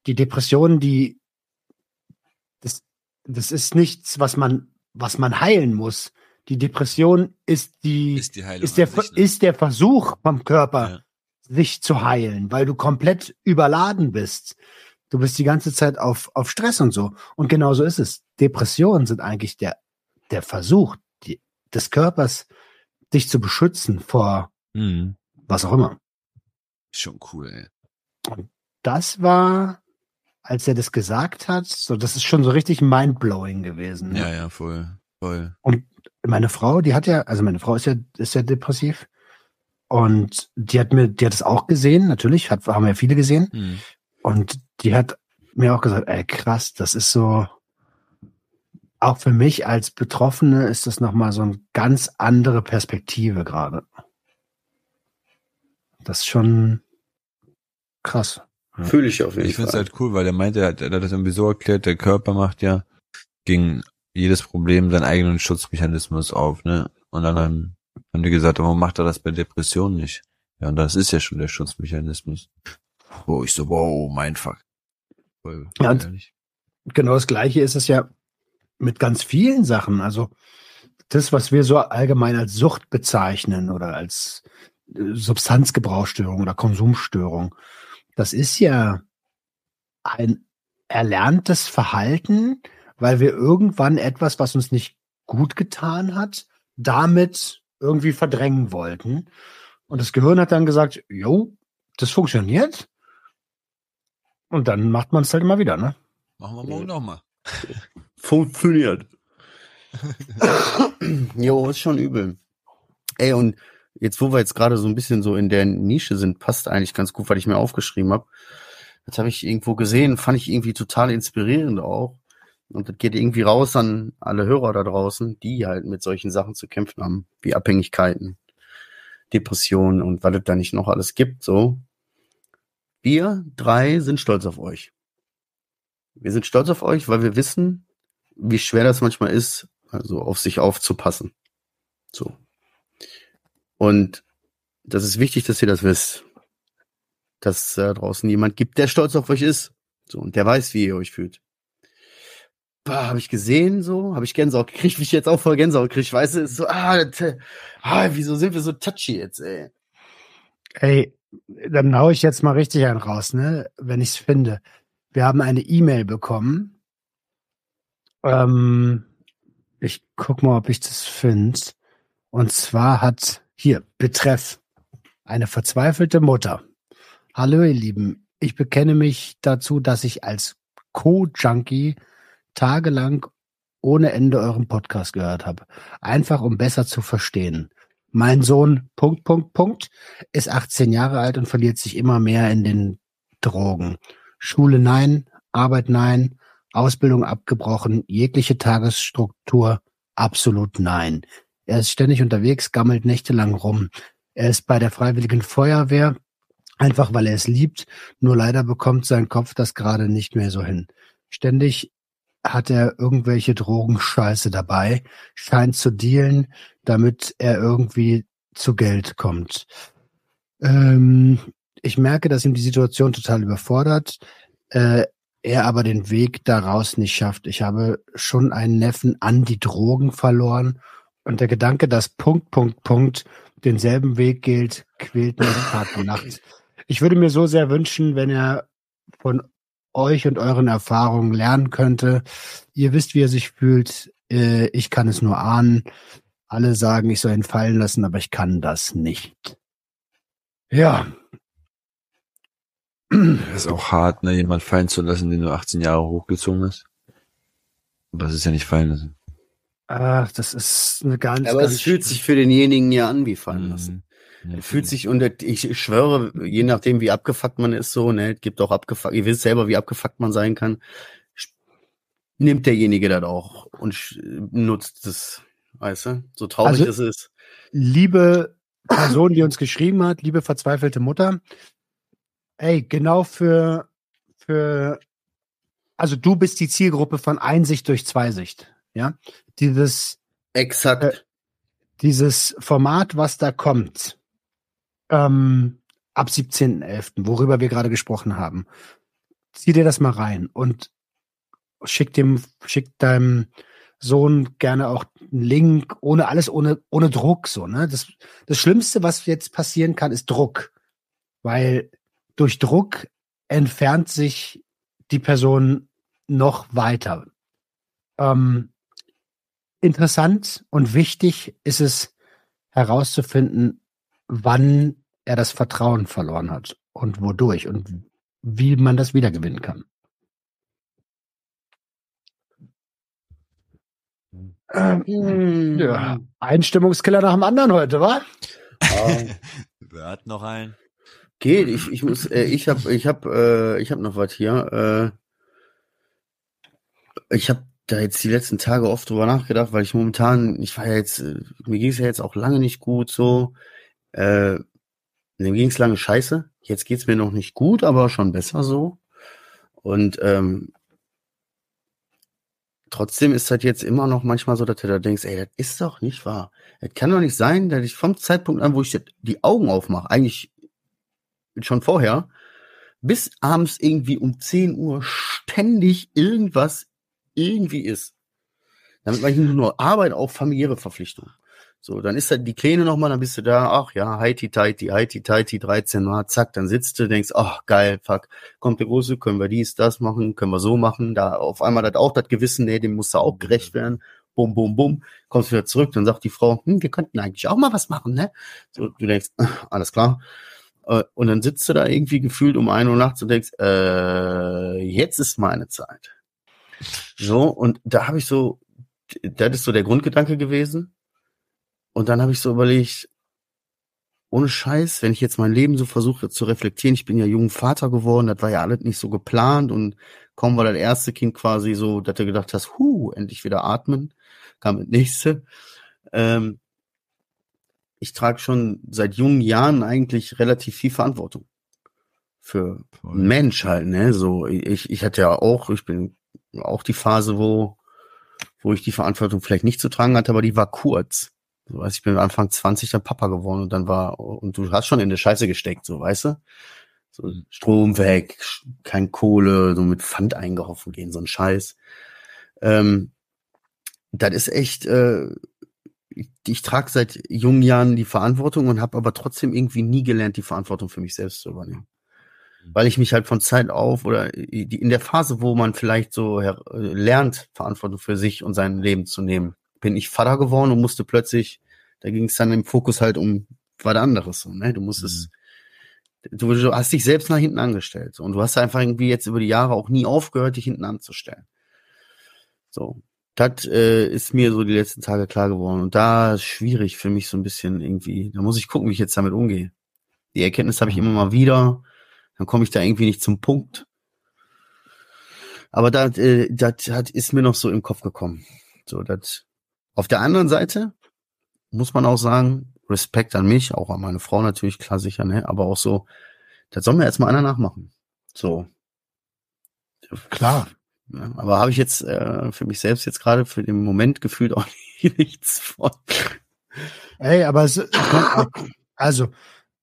S2: die Depression, die, das, das ist nichts, was man, was man heilen muss. Die Depression ist die,
S4: ist die
S2: ist der,
S4: sich, ne?
S2: ist der Versuch vom Körper,
S4: Ja.
S2: sich zu heilen, weil du komplett überladen bist. Du bist die ganze Zeit auf, auf Stress und so. Und genau so ist es. Depressionen sind eigentlich der, der Versuch die, des Körpers, dich zu beschützen vor
S4: Mhm.
S2: was auch immer.
S4: Schon cool, ey.
S2: Das war, als er das gesagt hat, so, das ist schon so richtig mindblowing gewesen. ne?
S4: Ja, ja, voll. Voll.
S2: meine Frau, die hat ja, also meine Frau ist ja, ist ja depressiv. Und die hat mir, die hat es auch gesehen, natürlich, hat, haben ja viele gesehen.
S4: Mhm.
S2: Und die hat mir auch gesagt, ey, krass, das ist so, auch für mich als Betroffene ist das nochmal so eine ganz andere Perspektive gerade. Das ist schon krass.
S3: Fühle ich auf jeden
S4: Ich finde es
S3: Fall.
S4: halt cool, weil er meinte, er hat, er hat das irgendwie so erklärt, der Körper macht ja gegen jedes Problem seinen eigenen Schutzmechanismus auf, ne? Und dann haben, haben die gesagt, warum macht er das bei Depressionen nicht? Ja, und das ist ja schon der Schutzmechanismus. Wo ich so, wow, mein Fuck.
S2: Ja, und-. Genau das Gleiche ist es ja mit ganz vielen Sachen. Also das, was wir so allgemein als Sucht bezeichnen oder als äh, Substanzgebrauchsstörung oder Konsumstörung, das ist ja ein erlerntes Verhalten, weil wir irgendwann etwas, was uns nicht gut getan hat, damit irgendwie verdrängen wollten. Und das Gehirn hat dann gesagt, jo, das funktioniert. Und dann macht man es halt immer wieder, ne?
S4: Machen wir morgen nochmal. *laughs*
S3: Funktioniert. *coughs* jo, ist schon übel. Ey, und jetzt, wo wir jetzt gerade so ein bisschen so in der Nische sind, passt eigentlich ganz gut, weil ich mir aufgeschrieben habe. Das habe ich irgendwo gesehen, fand ich irgendwie total inspirierend auch. Und das geht irgendwie raus an alle Hörer da draußen, die halt mit solchen Sachen zu kämpfen haben, wie Abhängigkeiten, Depressionen und was es da nicht noch alles gibt, so. Wir drei sind stolz auf euch. Wir sind stolz auf euch, weil wir wissen, wie schwer das manchmal ist, also auf sich aufzupassen. So. Und das ist wichtig, dass ihr das wisst. Dass da draußen jemand gibt, der stolz auf euch ist. So, und der weiß, wie ihr euch fühlt. Habe ich gesehen, so, habe ich Gänsehaut gekriegt, *laughs* wie ich jetzt auch voll Gänsehaut kriege. Weißt du, so, ah, ah, wieso sind wir so touchy jetzt, ey?
S2: Ey, dann hau ich jetzt mal richtig einen raus, ne? Wenn ich's finde. Wir haben eine E-Mail bekommen. Ähm, ich guck mal, ob ich das finde. Und zwar hat hier Betreff eine verzweifelte Mutter. Hallo ihr Lieben, ich bekenne mich dazu, dass ich als Co-Junkie tagelang ohne Ende euren Podcast gehört habe. Einfach um besser zu verstehen. Mein Sohn, Punkt, Punkt, Punkt, ist 18 Jahre alt und verliert sich immer mehr in den Drogen. Schule nein, Arbeit nein, Ausbildung abgebrochen, jegliche Tagesstruktur absolut nein. Er ist ständig unterwegs, gammelt nächtelang rum. Er ist bei der Freiwilligen Feuerwehr, einfach weil er es liebt. Nur leider bekommt sein Kopf das gerade nicht mehr so hin. Ständig hat er irgendwelche Drogenscheiße dabei, scheint zu dealen, damit er irgendwie zu Geld kommt. Ähm, ich merke, dass ihm die Situation total überfordert, äh, er aber den Weg daraus nicht schafft. Ich habe schon einen Neffen an die Drogen verloren und der Gedanke, dass Punkt, Punkt, Punkt denselben Weg gilt, quält mich Tag und Nacht. *laughs* Ich würde mir so sehr wünschen, wenn er von euch und euren Erfahrungen lernen könnte. Ihr wisst, wie er sich fühlt. Äh, Ich kann es nur ahnen. Alle sagen, ich soll ihn fallen lassen, aber ich kann das nicht. Ja.
S4: Das ist auch hart, ne, jemand fallen zu lassen, den du 18 Jahre hochgezogen hast. Aber das ist ja nicht fallen lassen.
S2: Ach, das ist eine ganz,
S3: Aber
S2: ganz
S3: es fühlt sich für denjenigen ja an wie fallen lassen. Er fühlt sich, und ich schwöre, je nachdem, wie abgefuckt man ist, so, ne, gibt auch abgefuckt, ihr wisst selber, wie abgefuckt man sein kann, nimmt derjenige das auch und nutzt es, weißt du, so traurig
S2: Also-
S3: es ist.
S2: liebe Person, die uns geschrieben hat, liebe verzweifelte Mutter, ey, genau für, für, also du bist die Zielgruppe von Einsicht durch Zweisicht, ja? Dieses,
S3: Exakt.
S2: Äh, dieses Format, was da kommt, ähm, ab 17.11., worüber wir gerade gesprochen haben, zieh dir das mal rein und schick dem, schick deinem Sohn gerne auch einen Link, ohne alles, ohne, ohne Druck, so, ne? Das, das Schlimmste, was jetzt passieren kann, ist Druck. Weil durch Druck entfernt sich die Person noch weiter. Ähm, interessant und wichtig ist es herauszufinden, wann er das Vertrauen verloren hat und wodurch und wie man das wiedergewinnen kann. Ähm, ja, Einstimmungskiller nach dem anderen heute, wa? *laughs*
S4: Wer hat noch einen?
S3: Geht, ich, ich muss, äh, ich hab, ich hab, äh, ich hab noch was hier. Äh, ich habe da jetzt die letzten Tage oft drüber nachgedacht, weil ich momentan, ich war ja jetzt, äh, mir ging es ja jetzt auch lange nicht gut so. Äh, mir ging es lange scheiße. Jetzt geht's mir noch nicht gut, aber schon besser so. Und ähm, trotzdem ist das jetzt immer noch manchmal so, dass du da denkst, ey, das ist doch nicht wahr. Es kann doch nicht sein, dass ich vom Zeitpunkt an, wo ich die Augen aufmache, eigentlich schon vorher, bis abends irgendwie um 10 Uhr ständig irgendwas irgendwie ist. Damit meine ich nur Arbeit, auch familiäre Verpflichtungen. So, dann ist da die Kleine nochmal, dann bist du da, ach ja, heiti tighty, heiti tighty, 13 Mal, zack, dann sitzt du, denkst, ach geil, fuck, kommt der Große, können wir dies, das machen, können wir so machen, da auf einmal hat auch das Gewissen, nee, dem muss da auch gerecht werden, bum, bum, bum, kommst wieder zurück, dann sagt die Frau, hm, wir könnten eigentlich auch mal was machen, ne? So, du denkst, *laughs* alles klar. Äh, und dann sitzt du da irgendwie gefühlt um ein Uhr nachts und denkst, äh, jetzt ist meine Zeit. So, und da habe ich so, das ist so der Grundgedanke gewesen. Und dann habe ich so überlegt, ohne Scheiß, wenn ich jetzt mein Leben so versuche zu reflektieren, ich bin ja jung Vater geworden, das war ja alles nicht so geplant und kaum war das erste Kind quasi so, dass du gedacht hast, hu, endlich wieder atmen, kam das nächste. Ähm, ich trage schon seit jungen Jahren eigentlich relativ viel Verantwortung für Voll. Mensch halt, ne? So, ich, ich hatte ja auch, ich bin auch die Phase, wo, wo ich die Verantwortung vielleicht nicht zu tragen hatte, aber die war kurz. So, weißt, ich bin Anfang 20 dann Papa geworden und dann war, und du hast schon in der Scheiße gesteckt, so, weißt du? So, Strom weg, kein Kohle, so mit Pfand eingehoffen gehen, so ein Scheiß. Ähm, das ist echt, äh, ich, ich trage seit jungen Jahren die Verantwortung und habe aber trotzdem irgendwie nie gelernt, die Verantwortung für mich selbst zu übernehmen. Mhm. Weil ich mich halt von Zeit auf oder in der Phase, wo man vielleicht so lernt, Verantwortung für sich und sein Leben zu nehmen, bin ich Vater geworden und musste plötzlich, da ging es dann im Fokus halt um was anderes. So, ne? Du musstest, mhm. du, du, hast dich selbst nach hinten angestellt. So, und du hast einfach irgendwie jetzt über die Jahre auch nie aufgehört, dich hinten anzustellen. So. Das äh, ist mir so die letzten Tage klar geworden. Und da ist schwierig für mich so ein bisschen irgendwie. Da muss ich gucken, wie ich jetzt damit umgehe. Die Erkenntnis habe ich immer mal wieder. Dann komme ich da irgendwie nicht zum Punkt. Aber das, äh, das hat, ist mir noch so im Kopf gekommen. So, das auf der anderen Seite muss man auch sagen, Respekt an mich, auch an meine Frau natürlich, klar sicher, ne? Aber auch so, das soll mir jetzt mal einer nachmachen. So.
S2: Klar.
S3: Ja, aber habe ich jetzt äh, für mich selbst jetzt gerade für den Moment gefühlt auch *laughs* nichts von.
S2: Ey, aber es, also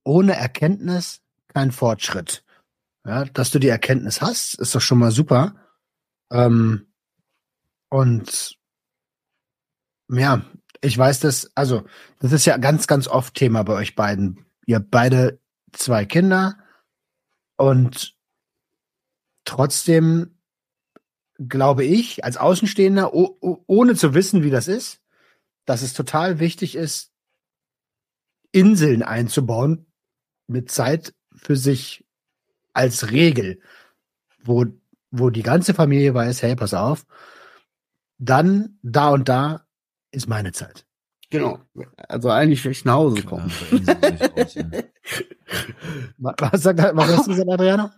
S2: ohne Erkenntnis kein Fortschritt. Ja, dass du die Erkenntnis hast, ist doch schon mal super. Ähm, und ja, ich weiß das, also, das ist ja ganz, ganz oft Thema bei euch beiden. Ihr beide zwei Kinder und trotzdem glaube ich, als Außenstehender, ohne zu wissen, wie das ist, dass es total wichtig ist, Inseln einzubauen mit Zeit für sich als Regel, wo, wo die ganze Familie weiß, hey, pass auf, dann da und da ist meine Zeit.
S3: Genau. Also eigentlich will ich nach Hause kommen. *laughs*
S2: was, sagt, was hast du gesagt, Adriano?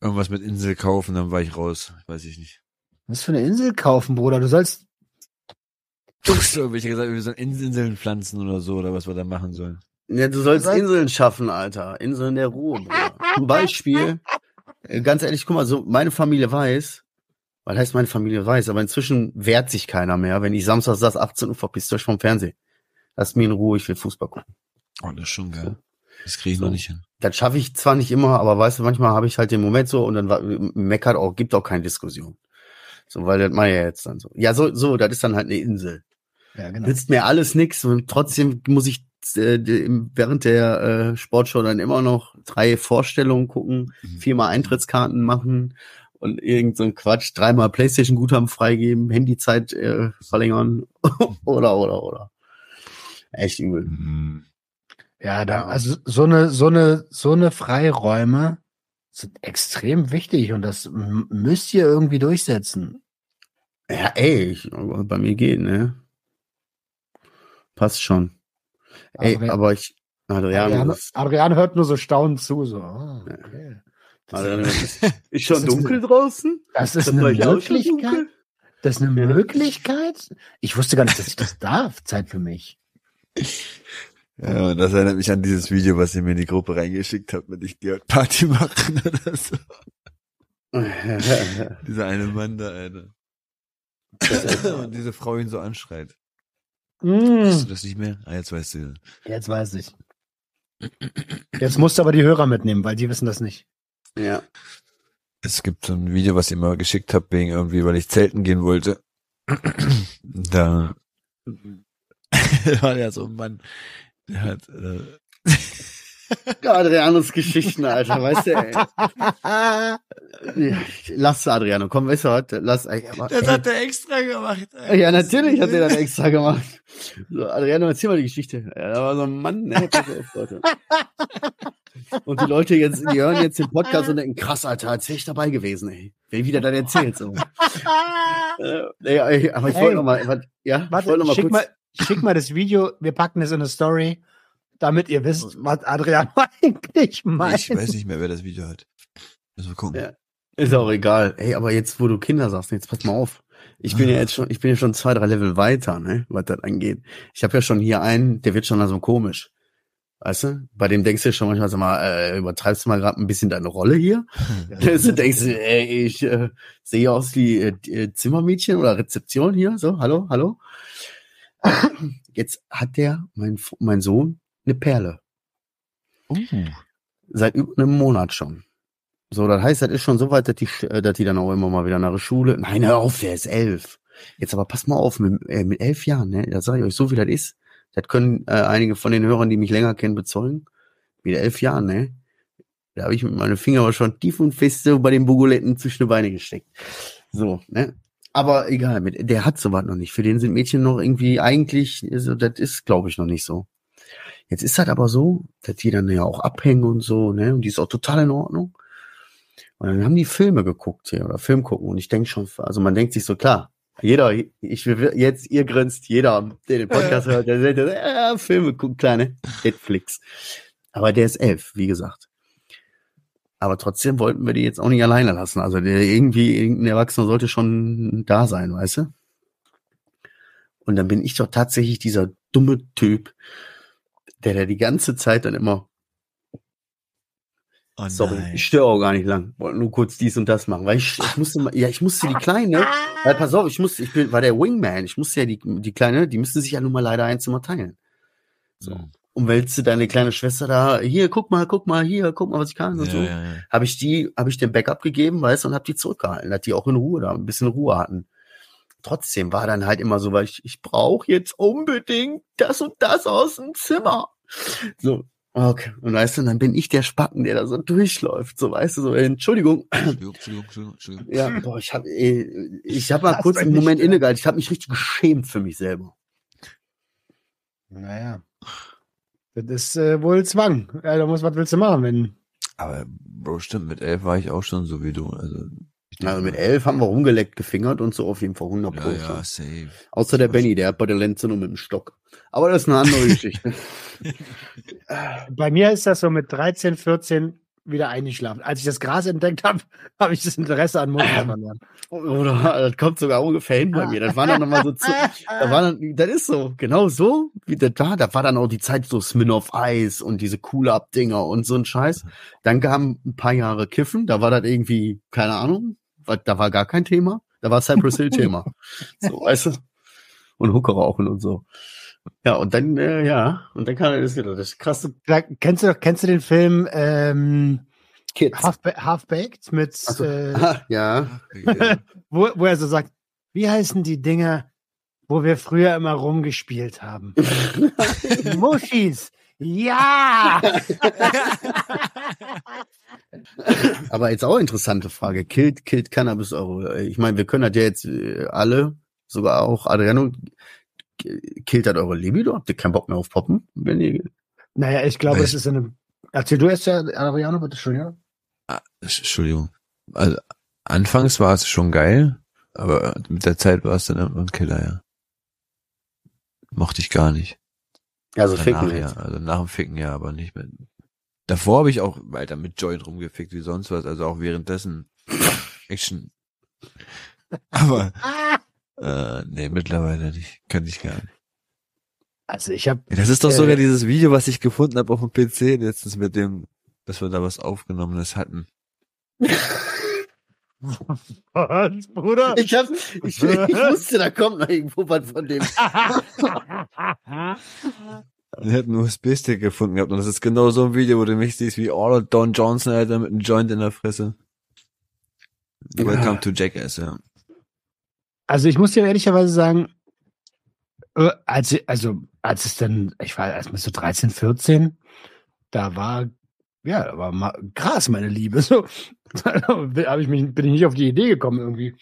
S4: Irgendwas mit Insel kaufen, dann war ich raus. Weiß ich nicht.
S2: Was für eine Insel kaufen, Bruder? Du sollst.
S4: So, ich gesagt, wir sollen Inseln pflanzen oder so, oder was wir da machen sollen.
S3: Ja, du sollst Inseln schaffen, Alter. Inseln der Ruhe, Bruder. Zum Beispiel, äh, ganz ehrlich, guck mal, so meine Familie weiß, weil heißt meine Familie weiß, aber inzwischen wehrt sich keiner mehr, wenn ich Samstag saß, 18 Uhr verpisst euch vom Fernsehen. Lasst mir in Ruhe, ich will Fußball gucken.
S4: Oh, das ist schon geil. Das kriege ich so. noch nicht hin.
S3: Das schaffe ich zwar nicht immer, aber weißt du, manchmal habe ich halt den Moment so und dann meckert auch, gibt auch keine Diskussion. So, weil das mache ja jetzt dann so. Ja, so, so, das ist dann halt eine Insel. Ja, genau. Nützt mir alles nix und trotzdem muss ich äh, während der äh, Sportshow dann immer noch drei Vorstellungen gucken, mhm. viermal Eintrittskarten machen und irgend so ein Quatsch, dreimal Playstation-Guthaben freigeben, Handyzeit äh, verlängern *laughs* oder, oder, oder. Echt übel.
S4: Hm.
S2: Ja, da, also so eine, so eine, so eine Freiräume sind extrem wichtig und das müsst ihr irgendwie durchsetzen.
S3: Ja, ey, ich, bei mir geht, ne? Passt schon. Ey,
S2: Adrian-
S3: aber ich,
S2: Adrian,
S3: das,
S2: Adrian hört nur so staunend zu, so. ah, okay.
S3: Adriano, ist, ist schon
S2: das ist
S3: dunkel draußen?
S2: das ist eine Möglichkeit. Das ist eine. Möglichkeit. Ich wusste gar nicht, dass ich das darf. Zeit für mich.
S4: Ja, und das erinnert mich an dieses Video, was ihr mir in die Gruppe reingeschickt habt, mit ich gehe heute Party *laughs* machen oder so. *laughs* Dieser eine Mann da, Alter. *laughs* Und diese Frau ihn so anschreit. Weißt du
S2: Mm,
S4: das nicht mehr? Ah, jetzt weißt du.
S2: jetzt weiß ich. Jetzt musst du aber die Hörer mitnehmen, weil die wissen das nicht.
S3: Ja.
S4: Es gibt so ein Video, was ihr mir geschickt habt, wegen irgendwie, weil ich zelten gehen wollte. *clears throat* Da *laughs* war ja so ein Mann, der hat, äh,
S3: Adrianos Geschichten, Alter, weißt du, ey. *laughs* Ja, Lass Adriano, komm, weißt du was? Lass, aber,
S4: das hat er extra gemacht. ey.
S3: Ja, natürlich hat er das extra gemacht. So, Adriano, erzähl mal die Geschichte. Ja, da war so ein Mann, ey, pass auf, Leute. *laughs* Und die Leute jetzt, die hören jetzt den Podcast und *laughs* denken, krass, Alter, als wäre ich dabei gewesen, ey. Wer wieder dann erzählt, so. *laughs* Äh, ey, ey, aber ich wollte noch mal, was- ja, ich
S2: Warte,
S3: wollte noch mal
S2: schick,
S3: kurz,
S2: mal, schick mal das Video. Wir packen es in eine Story, damit ihr wisst, was Adrian *laughs* eigentlich meint.
S4: Ich weiß nicht mehr, wer das Video hat. Müssen wir gucken.
S3: Ja. ist auch egal. Ey, aber jetzt, wo du Kinder sagst, jetzt pass mal auf. Ich bin ja
S2: Ah.
S3: jetzt schon, ich bin ja schon zwei, drei Level weiter, ne, was das angeht. Ich habe ja schon hier einen, der wird schon also komisch. Weißt du? Bei dem denkst du schon manchmal, sag mal, äh, übertreibst du mal gerade ein bisschen deine Rolle hier? du *laughs* *laughs* denkst, du, ey, ich äh, sehe aus wie äh, äh, Zimmermädchen oder Rezeption hier. So, hallo, hallo. *coughs* Jetzt hat der, mein, mein Sohn, eine Perle.
S4: Uh.
S3: Seit über einem Monat schon. So, das heißt, das ist schon so weit, dass die, äh, dass die dann auch immer mal wieder nach der Schule. Nein, hör auf, der ist elf. Jetzt aber pass mal auf, mit, äh, mit elf Jahren, ne, da sage ich euch so, wie das ist. Das können äh, einige von den Hörern, die mich länger kennen, bezeugen. Mit elf Jahren, ne? Da habe ich mit meinen Fingern aber schon tief und fest so bei den Bugoletten zwischen die Beine gesteckt. So, ne? Aber egal, mit, der hat sowas noch nicht. Für den sind Mädchen noch irgendwie eigentlich, also, das ist, glaube ich, noch nicht so. Jetzt ist das aber so, dass die dann ja auch abhängen und so, ne? Und die ist auch total in Ordnung. Und dann haben die Filme geguckt hier oder Film gucken. Und ich denke schon, also man denkt sich so, klar, jeder, ich jetzt, ihr grinst, jeder, der den Podcast hört, der sagt, ja, Filme gucken, kleine Netflix. Aber der ist elf, wie gesagt. Aber trotzdem wollten wir die jetzt auch nicht alleine lassen. Also der irgendwie, irgendein Erwachsener sollte schon da sein, weißt du? Und dann bin ich doch tatsächlich dieser dumme Typ, der da die ganze Zeit dann immer,
S4: Oh
S3: sorry,
S4: nein.
S3: ich störe auch gar nicht lang, wollte nur kurz dies und das machen, weil ich, ich musste, ja, ich musste die Kleine, weil pass auf, ich musste, ich bin, war der Wingman, ich musste ja die, die Kleine, die müsste sich ja nun mal leider ein Zimmer teilen. So.
S4: Mhm.
S3: Und wälzt du deine kleine Schwester da, hier, guck mal, guck mal, hier, guck mal, was ich kann und
S4: Ja,
S3: so.
S4: ja, ja.
S3: Habe ich die, habe ich den Backup gegeben, weißt du, und habe die zurückgehalten, dass die auch in Ruhe da, ein bisschen Ruhe hatten. Trotzdem war dann halt immer so, weil ich, ich brauche jetzt unbedingt das und das aus dem Zimmer. So, okay. Und weißt du, dann bin ich der Spacken, der da so durchläuft, so, weißt du, so, äh, Entschuldigung,
S4: Entschuldigung, Entschuldigung, Entschuldigung, Entschuldigung.
S3: ja, boah, ich habe ich hab mal kurz
S2: mich
S3: einen
S2: nicht
S3: Moment
S2: stören.
S3: innegehalten. Ich habe mich richtig geschämt für mich selber.
S2: Naja. Das ist äh, wohl Zwang. Ja, da muss, was willst du machen, wenn.
S4: Aber, Bro, stimmt, mit elf war ich auch schon so wie du. Also,
S3: Also mit elf haben wir rumgeleckt, gefingert und so auf jeden Fall 100
S4: Ja,
S3: Pro.
S4: ja, safe.
S3: Außer der Benny, der hat bei der Lenze nur mit dem Stock. Aber das ist eine andere *laughs* Geschichte.
S2: Bei mir ist das so mit 13, 14 wieder eingeschlafen. Als ich das Gras entdeckt habe, habe ich das Interesse an Musik verloren.
S3: Oder das kommt sogar ungefähr hin bei mir. Das war dann nochmal so zu, da war dann, das ist so, genau so, wie das da, da war dann auch die Zeit so Smirnoff Eis und diese Cool-Up-Dinger und so ein Scheiß. Dann kamen ein paar Jahre Kiffen, da war das irgendwie, keine Ahnung, da war gar kein Thema. Da war Cypress Hill Thema. *laughs* So, weißt du? Und Hooker rauchen und so. Ja, und dann, äh, ja, und dann kam das wieder, das krasse
S2: Da, kennst, du, kennst du den Film ähm,
S3: Kids.
S2: Half, Half Baked mit,
S3: so.
S2: äh,
S3: Ah, ja.
S4: Ja. *laughs*
S2: wo, wo er so sagt, wie heißen die Dinger, wo wir früher immer rumgespielt haben? *laughs* Muschis. Ja!
S3: Aber jetzt auch interessante Frage. Killt, killt Cannabis eure, ich meine, wir können das ja jetzt äh, alle, sogar auch Adriano, killt das eure Libido? Habt ihr keinen Bock mehr auf Poppen? Wenn ihr,
S2: Naja, ich glaube, es ist eine. Erzähl du erst ja, Ariano, bitte schön, ja?
S4: Ah, Entschuldigung. Also, anfangs war es schon geil, aber mit der Zeit war es dann irgendwann ein Killer, ja. Mochte ich gar nicht.
S3: also
S4: Danach,
S3: ficken
S4: ja.
S3: jetzt.
S4: Also nach dem Ficken ja, aber nicht mehr. Davor habe ich auch weiter mit Joint rumgefickt wie sonst was, also auch währenddessen Action. Aber äh, nee, mittlerweile nicht. Kann ich gar nicht.
S2: Also ich habe
S4: Das ist doch
S2: Äh.
S4: sogar dieses Video, was ich gefunden habe auf dem PC letztens mit dem, dass wir da was Aufgenommenes hatten.
S2: Was, Bruder?
S3: Ich, hab, ich, ich *laughs* wusste, da kommt noch irgendwo was von dem. *laughs*
S4: Wir hatten einen USB-Stick gefunden gehabt und das ist genau so ein Video, wo du mich siehst wie All Don Johnson, Alter, mit einem Joint in der Fresse. Welcome to Jackass, ja.
S2: Also ich muss dir ehrlicherweise sagen, äh, als, also als es dann, ich war erst mit so 13, 14, da war, ja, da war mal Gras meine Liebe. So, *laughs* da hab ich mich, bin ich nicht auf die Idee gekommen irgendwie.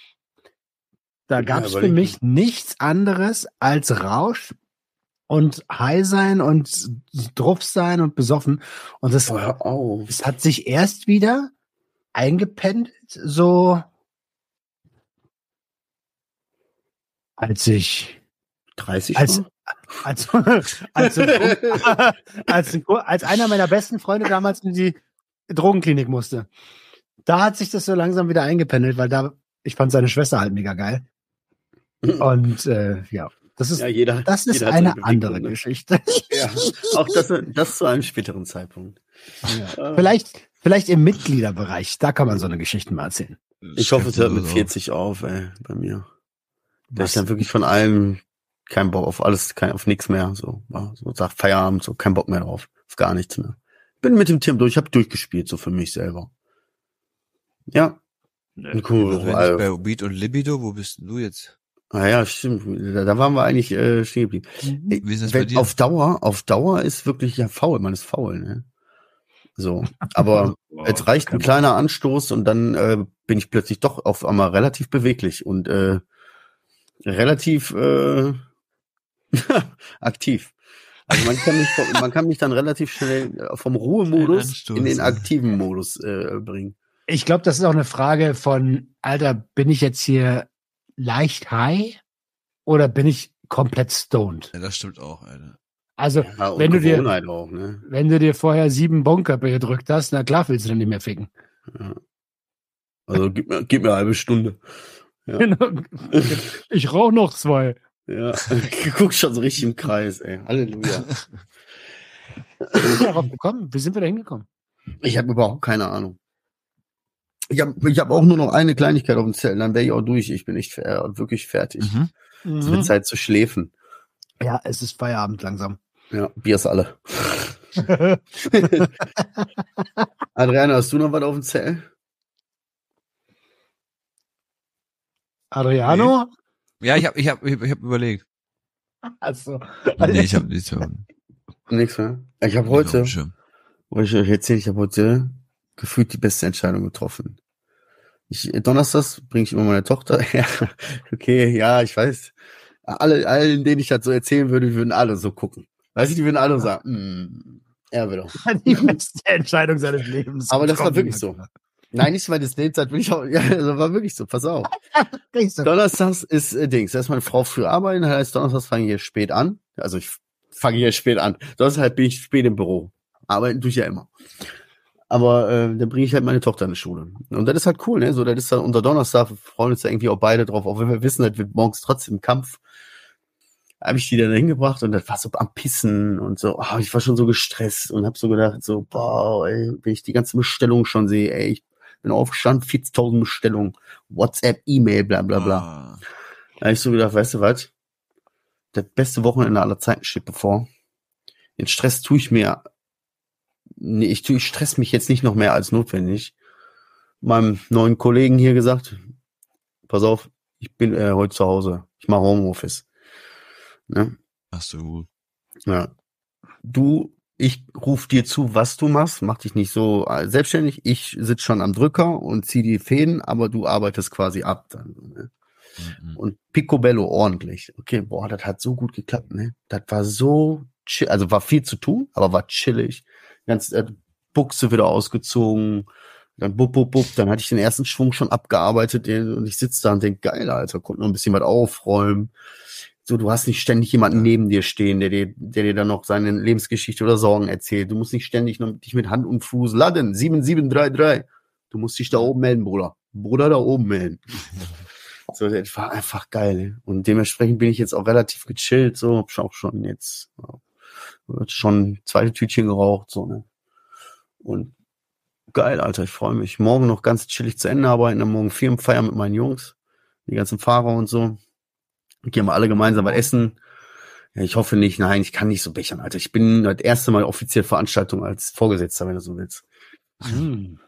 S2: Da gab es für
S3: überleg
S2: mich nichts anderes als Rausch und high sein und druff sein und besoffen. Und das,
S3: Oh,
S2: es hat sich erst wieder eingependelt, so als ich
S3: 30
S2: als,
S3: war?
S2: als, als, *laughs* als, als einer meiner besten Freunde damals in die Drogenklinik musste. Da hat sich das so langsam wieder eingependelt, weil da, ich fand seine Schwester halt mega geil. *laughs* Und äh, ja, das ist,
S3: Ja, jeder,
S2: das ist eine andere
S3: Beweggründe.
S2: Geschichte. *laughs*
S3: Ja, auch das, das zu einem späteren Zeitpunkt.
S2: Ja. Vielleicht, vielleicht im Mitgliederbereich, da kann man so eine Geschichte mal erzählen.
S3: Ich hoffe, es hört mit
S4: So.
S3: 40 auf, ey, bei mir. Da ich dann wirklich von allem kein Bock auf alles, kein, auf nichts mehr, so, war, so sagt Feierabend, so kein Bock mehr drauf, auf gar nichts mehr. Bin mit dem Team durch, habe durchgespielt, so für mich selber. Ja. Cool,
S4: Also
S3: also,
S4: bei Beat und Libido, wo bist du jetzt?
S3: Ah ja, stimmt. Da, da waren wir eigentlich äh, stehen geblieben. Ey,
S4: Wie ist das bei dir?
S3: auf Dauer, auf Dauer ist wirklich ja faul, man ist faul, ne? So, aber *laughs* es reicht ein kleiner Anstoß und dann äh, bin ich plötzlich doch auf einmal relativ beweglich und äh, relativ äh, *laughs* aktiv. Also man kann mich, *laughs* man kann mich dann relativ schnell äh, vom Ruhemodus in den aktiven Modus äh, bringen.
S2: Ich glaube, das ist auch eine Frage von, Alter, bin ich jetzt hier leicht high oder bin ich komplett stoned?
S4: Ja, das stimmt auch, Alter.
S2: Also,
S3: Ja,
S2: wenn du dir,
S3: Gewohnheit auch, ne?
S2: wenn du dir vorher sieben Bonköpfe gedrückt hast, na klar willst du dann nicht mehr ficken.
S3: Ja. Also gib mir, gib mir eine halbe Stunde. Ja. *laughs*
S2: ich rauche noch zwei.
S3: Ja, *laughs* du guckst schon so richtig im Kreis, ey. Halleluja.
S2: Wie sind wir darauf gekommen? Wie sind wir da hingekommen?
S3: Ich habe überhaupt keine Ahnung. Ich habe ich hab auch nur noch eine Kleinigkeit auf dem Zettel, dann wäre ich auch durch. Ich bin echt fer wirklich fertig.
S4: Mhm.
S3: Es wird Zeit zu schläfen.
S2: Ja, es ist Feierabend langsam.
S3: Ja, Bier ist alle. *laughs* Adriana, hast du noch was auf dem Zettel?
S2: Adriano?
S4: Ja, ich habe ich hab, ich hab, überlegt.
S2: Also,
S4: Nee, ich habe nichts mehr.
S3: Nix mehr. Ich habe heute, wollte ich euch erzählen, ich habe heute gefühlt die beste Entscheidung getroffen. Ich, Donnerstags bringe ich immer meine Tochter. *laughs* Ja, okay, ja, ich weiß. Alle, allen, denen ich das so erzählen würde, würden alle so gucken. Weißt du, die würden alle sagen, mm, er will doch. *laughs*
S2: die beste Entscheidung seines Lebens.
S3: Aber das war wirklich so. Nein, nicht weil das Date hat, will ich auch, *laughs* ja, das war wirklich so, pass auf. Donnerstags ist äh, Dings, da ist meine Frau früh arbeiten, das heißt Donnerstags fange ich hier spät an. Also ich fange hier spät an. Donnerstag halt bin ich spät im Büro. Arbeiten tue ich ja immer. Aber äh, dann bringe ich halt meine Tochter in die Schule. Und das ist halt cool, ne? So, das ist dann unter Donnerstag, wir freuen uns da irgendwie auch beide drauf, auch wenn wir wissen, das wird morgens trotzdem Kampf. Habe ich die dann hingebracht und das war so am Pissen und so, ah, ich war schon so gestresst und habe so gedacht, so, boah, ey, wenn ich die ganze Bestellung schon sehe, ey, ich bin aufgestanden, 40.000 Bestellungen, WhatsApp, E-Mail, bla bla bla.
S4: Ah,
S3: Da hab ich so gedacht, weißt du was? Das beste Wochenende aller Zeiten steht bevor. Den Stress tue ich mir. Nee, ich ich stress mich jetzt nicht noch mehr als notwendig. Meinem neuen Kollegen hier gesagt, pass auf, ich bin äh, heute zu Hause. Ich mache Homeoffice. Ne?
S4: So gut.
S3: Ja. Du ich rufe dir zu, was du machst, mach dich nicht so äh, selbstständig. Ich sitze schon am Drücker und zieh die Fäden, aber du arbeitest quasi ab dann. Ne?
S4: Mhm.
S3: Und Picobello ordentlich. Okay, boah, das hat so gut geklappt, ne? Das war so chill, also war viel zu tun, aber war chillig. Ganz äh, Buchse wieder ausgezogen, dann bub, bub, bub, dann hatte ich den ersten Schwung schon abgearbeitet und ich sitze da und denk, geil, Alter, konnte noch ein bisschen was aufräumen. So, du hast nicht ständig jemanden neben dir stehen, der dir, der dir dann noch seine Lebensgeschichte oder Sorgen erzählt. Du musst nicht ständig noch dich mit Hand und Fuß laden. 7733. Du musst dich da oben melden, Bruder. Bruder da oben melden. *laughs* So, das war einfach geil. Und dementsprechend bin ich jetzt auch relativ gechillt, so, hab auch schon jetzt ja, schon zweite Tütchen geraucht, so, ne? Und geil, Alter, ich freue mich. Morgen noch ganz chillig zu Ende arbeiten, dann morgen Firmenfeier mit meinen Jungs, die ganzen Fahrer und so. Gehen wir alle gemeinsam was essen. Ja, ich hoffe nicht, nein, ich kann nicht so bechern, Alter. Ich bin das erste Mal offiziell Veranstaltung als Vorgesetzter, wenn du so willst.
S2: Hm.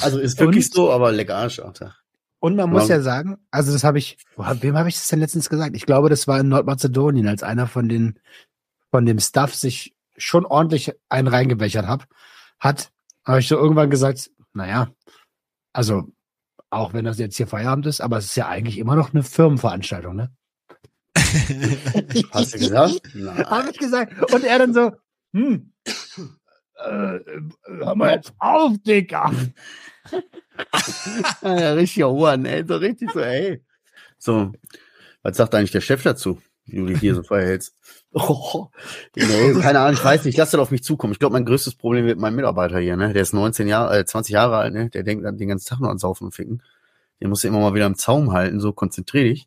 S3: Also ist wirklich
S2: Und?
S3: so, aber lecker Arsch, Alter.
S2: Und man muss
S3: Ja.
S2: ja sagen, also das habe ich, boah, wem habe ich das denn letztens gesagt? Ich glaube, das war in Nordmazedonien, als einer von den, von dem Staff sich schon ordentlich einen reingebechert hab, hat, habe ich so irgendwann gesagt, naja, also auch wenn das jetzt hier Feierabend ist, aber es ist ja eigentlich immer noch eine Firmenveranstaltung, ne? *laughs*
S3: Hast du gesagt? *laughs*
S2: Habe ich gesagt. Und er dann so, hm, äh, äh, hör mal jetzt auf, Dicker. *laughs*
S3: Ja, richtiger Ohren, ey, so richtig so, ey. So, was sagt eigentlich der Chef dazu, wie du dich hier so verhältst? Oh, *laughs* nee, keine Ahnung, ich weiß nicht, lass das auf mich zukommen. Ich glaube, mein größtes Problem wird mein Mitarbeiter hier, ne? Der ist 19 Jahre, äh, 20 Jahre alt, ne? Der denkt dann den ganzen Tag nur an Saufen und Ficken. Den musst du immer mal wieder im Zaum halten, so konzentrier dich.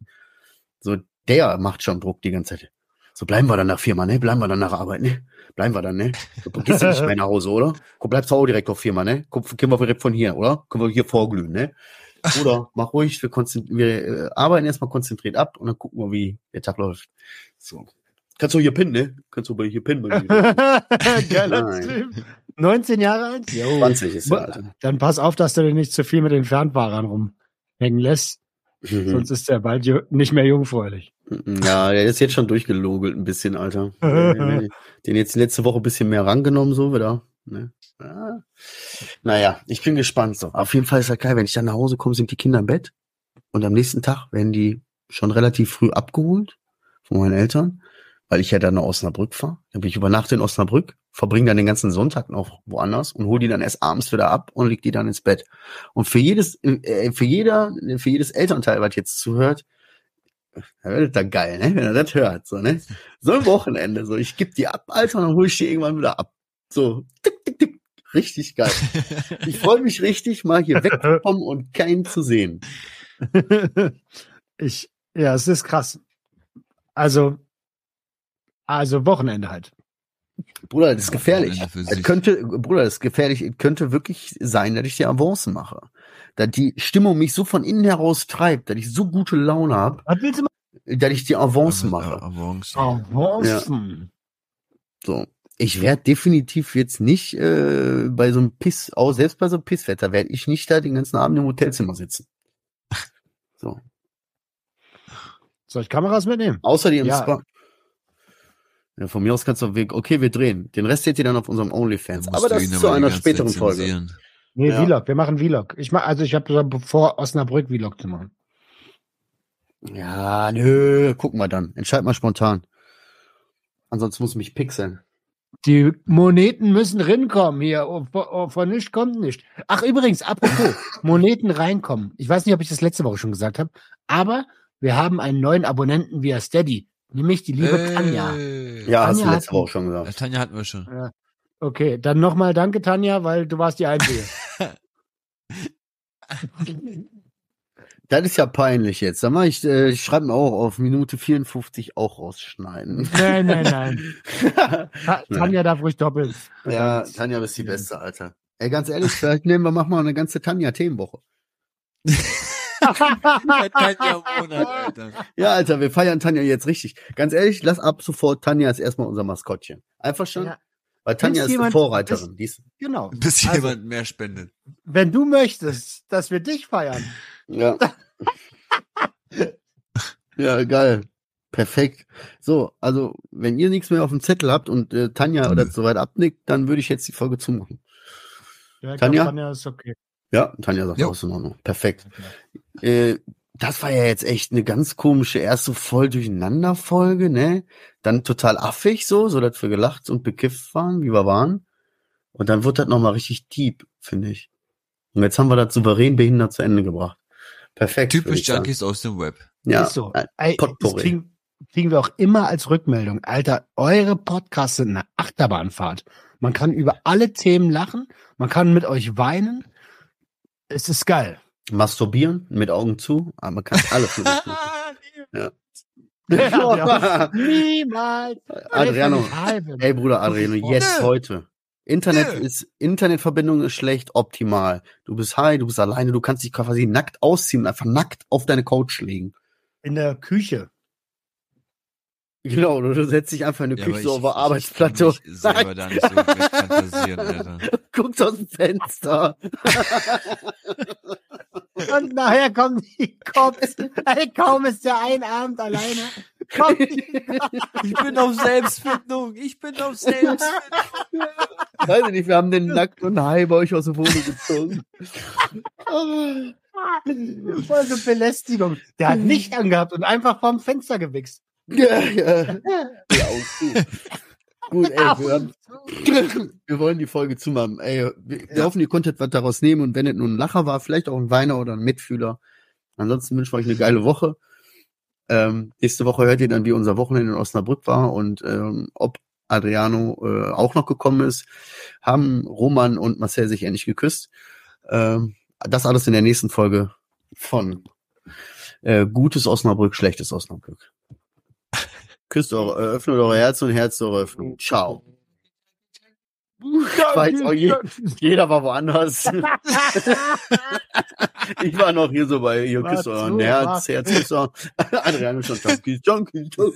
S3: So, der macht schon Druck die ganze Zeit. So, bleiben wir dann nach Firma, ne? Bleiben wir dann nach Arbeit, ne? Bleiben wir dann, ne? Du gehst ja nicht mehr nach Hause, oder? Komm, bleibst du auch direkt auf Firma, ne? Komm, können wir direkt von hier, oder? Können wir hier vorglühen, ne? Oder mach ruhig, wir, wir äh, arbeiten erstmal konzentriert ab und dann gucken wir, wie der Tag läuft. So. Kannst du hier pinnen, ne? Kannst du bei hier pinnen. *laughs*
S2: Geiler
S3: Nein.
S2: Typ. 19 Jahre alt? Jo.
S3: 20 ist er, Alter.
S2: Dann pass auf, dass du dich nicht zu viel mit den Fernfahrern rumhängen lässt,
S3: Mhm.
S2: sonst ist der bald nicht mehr jungfräulich.
S3: Ja, der ist jetzt schon durchgelogelt ein bisschen, Alter. *laughs* Den den jetzt letzte Woche ein bisschen mehr rangenommen, so wieder. Ne? Ja. Naja, ich bin gespannt. So. Auf jeden Fall ist das geil, wenn ich dann nach Hause komme, sind die Kinder im Bett. Und am nächsten Tag werden die schon relativ früh abgeholt von meinen Eltern, weil ich ja dann nach Osnabrück fahre. Dann bin ich über Nacht in Osnabrück, verbringe dann den ganzen Sonntag noch woanders und hole die dann erst abends wieder ab und leg die dann ins Bett. Und für jedes, äh, für jeder, für jedes Elternteil, was jetzt zuhört, da wird da geil, ne? Wenn er das hört, so, ne? So ein Wochenende, so, ich geb die ab, Alter, und dann hole ich die irgendwann wieder ab. So, tick, tick, tick. Richtig geil. Ich *laughs* freue mich richtig, mal hier wegzukommen und keinen zu sehen.
S2: ich, ja, es ist krass. Also, also Wochenende halt.
S3: Bruder, das ist gefährlich.
S4: Sich.
S3: könnte, Bruder, das ist gefährlich. Es könnte wirklich sein, dass ich die Avancen mache. Dass die Stimmung mich so von innen heraus treibt, dass ich so gute Laune habe,
S2: Was willst du machen?
S3: dass ich die Avancen mache.
S4: Avance.
S2: Avancen.
S3: So. Ich werde definitiv jetzt nicht äh, bei so einem Piss, auch selbst bei so einem Pisswetter, werde ich nicht da den ganzen Abend im Hotelzimmer sitzen. So.
S2: Soll ich Kameras mitnehmen?
S3: Außer die im
S2: Ja.
S3: Spa. Ja, von mir aus kannst du, wir- okay, wir drehen. Den Rest seht ihr dann auf unserem OnlyFans. Aber das zu einer späteren Folge.
S2: Nee,
S3: Ja.
S2: Vlog. Wir machen Vlog. Ich mach, also ich habe vor, Osnabrück Vlog zu machen.
S3: Ja, nö, gucken wir dann. Entscheid mal spontan. Ansonsten muss ich mich pixeln.
S2: Die Moneten müssen rinkommen hier. Oh, von, oh, von nichts kommt nicht. Ach, übrigens, apropos, *laughs* Moneten reinkommen. Ich weiß nicht, ob ich das letzte Woche schon gesagt habe, aber wir haben einen neuen Abonnenten via Steady, nämlich die liebe Tanja.
S4: Ey.
S3: Ja, hast du
S2: Tanja
S3: letzte Woche schon
S4: Ja,
S3: gesagt.
S4: Tanja hatten wir schon.
S2: Okay, dann nochmal danke, Tanja, weil du warst die Einzige. *laughs* *laughs*
S3: Das ist ja peinlich jetzt. Sag mal, ich, äh, ich schreibe mir auch auf Minute 54 auch rausschneiden.
S2: nein, nein, nein. *laughs* Ta Tanja darf ruhig doppelt.
S3: ja, Tanja bist die Beste, Alter. Ey, ganz ehrlich, vielleicht nehmen wir, machen wir eine ganze Tanja-Themenwoche.
S4: Tanja Monat, Alter.
S3: Ja, Alter, wir feiern Tanja jetzt richtig. Ganz ehrlich, lass ab sofort Tanja ist erstmal unser Maskottchen. Einfach schon,
S2: Ja.
S3: weil Tanja ist eine
S2: jemand-
S3: Vorreiterin. Die ist,
S2: Genau.
S4: Bis
S2: Also-
S4: jemand mehr spendet.
S2: Wenn du möchtest, dass wir dich feiern,
S3: ja. *laughs* ja, geil. Perfekt. So, also wenn ihr nichts mehr auf dem Zettel habt und äh, Tanja oder soweit abnickt, dann würde ich jetzt die Folge zumachen.
S2: Ja,
S3: Tanja?
S2: glaub, Tanja ist okay.
S3: Ja, Tanja sagt
S4: Jo.
S3: auch ist in Ordnung. Perfekt. Äh, das war ja jetzt echt eine ganz komische erste voll durcheinander Folge, ne? Dann total affig so, so dass wir gelacht und bekifft waren, wie wir waren. Und dann wurde das nochmal richtig deep, finde ich. Und jetzt haben wir das souverän behindert zu Ende gebracht. Perfekt.
S4: Typisch. Junkies aus dem Web.
S3: Ja,
S2: Ist so.
S3: äh,
S2: Ey, kriegen, kriegen wir auch immer als Rückmeldung. Alter, eure Podcasts sind eine Achterbahnfahrt. Man kann über alle Themen lachen, man kann mit euch weinen. Es ist geil.
S3: Masturbieren mit Augen zu, aber man kann alles machen. *laughs* *laughs*
S2: Ja, Niemals.
S3: Adriano,
S2: Halbe.
S3: ey Bruder Adriano, jetzt
S4: Nö.
S3: heute. Internet
S4: Nö.
S3: ist, Internetverbindung ist schlecht, optimal. Du bist high, du bist alleine, du kannst dich quasi nackt ausziehen und einfach nackt auf deine Couch legen.
S2: In der Küche.
S3: Genau, du, du setzt dich einfach in die
S4: Ja,
S3: Küche so
S4: ich-
S3: auf der
S4: ich kann
S3: Arbeitsplatte
S4: mich
S3: und
S4: selber da nicht so wegfantasieren, Alter. *laughs*
S3: guckst aus dem Fenster. *laughs*
S2: Und nachher kommen die Cops. Ey, kaum ist der ein Abend alleine. Kommt die *laughs*
S4: Ich bin auf Selbstfindung. Ich bin auf Selbstfindung.
S3: Weiß ich nicht, wir haben den nackt und high bei euch aus der Wohnung gezogen.
S2: Voll so Belästigung. Der hat Licht angehabt und einfach vorm Fenster gewichst.
S3: Ja, ja. ja Augen *laughs* zu. Gut, ey, wir, haben, wir wollen die Folge zumachen. Ey, wir, wir hoffen, ihr konntet was daraus nehmen und wenn es nur ein Lacher war, vielleicht auch ein Weiner oder ein Mitfühler. Ansonsten wünschen wir euch eine geile Woche. Ähm, nächste Woche hört ihr dann, wie unser Wochenende in Osnabrück war und ähm, ob Adriano äh, auch noch gekommen ist. Haben Roman und Marcel sich endlich geküsst. Ähm, das alles in der nächsten Folge von äh, Gutes Osnabrück, Schlechtes Osnabrück. Küsst eure, öffnet eure Herzen und Herz eure Öffnung. Ciao. Ich weiß auch, je, jeder war woanders. *laughs* ich war noch hier so bei, ihr
S2: War
S3: küsst euren Herz,
S2: war.
S3: Herz, küsst euren, *laughs* Adriano schon Junkies, Junkies, Junkies.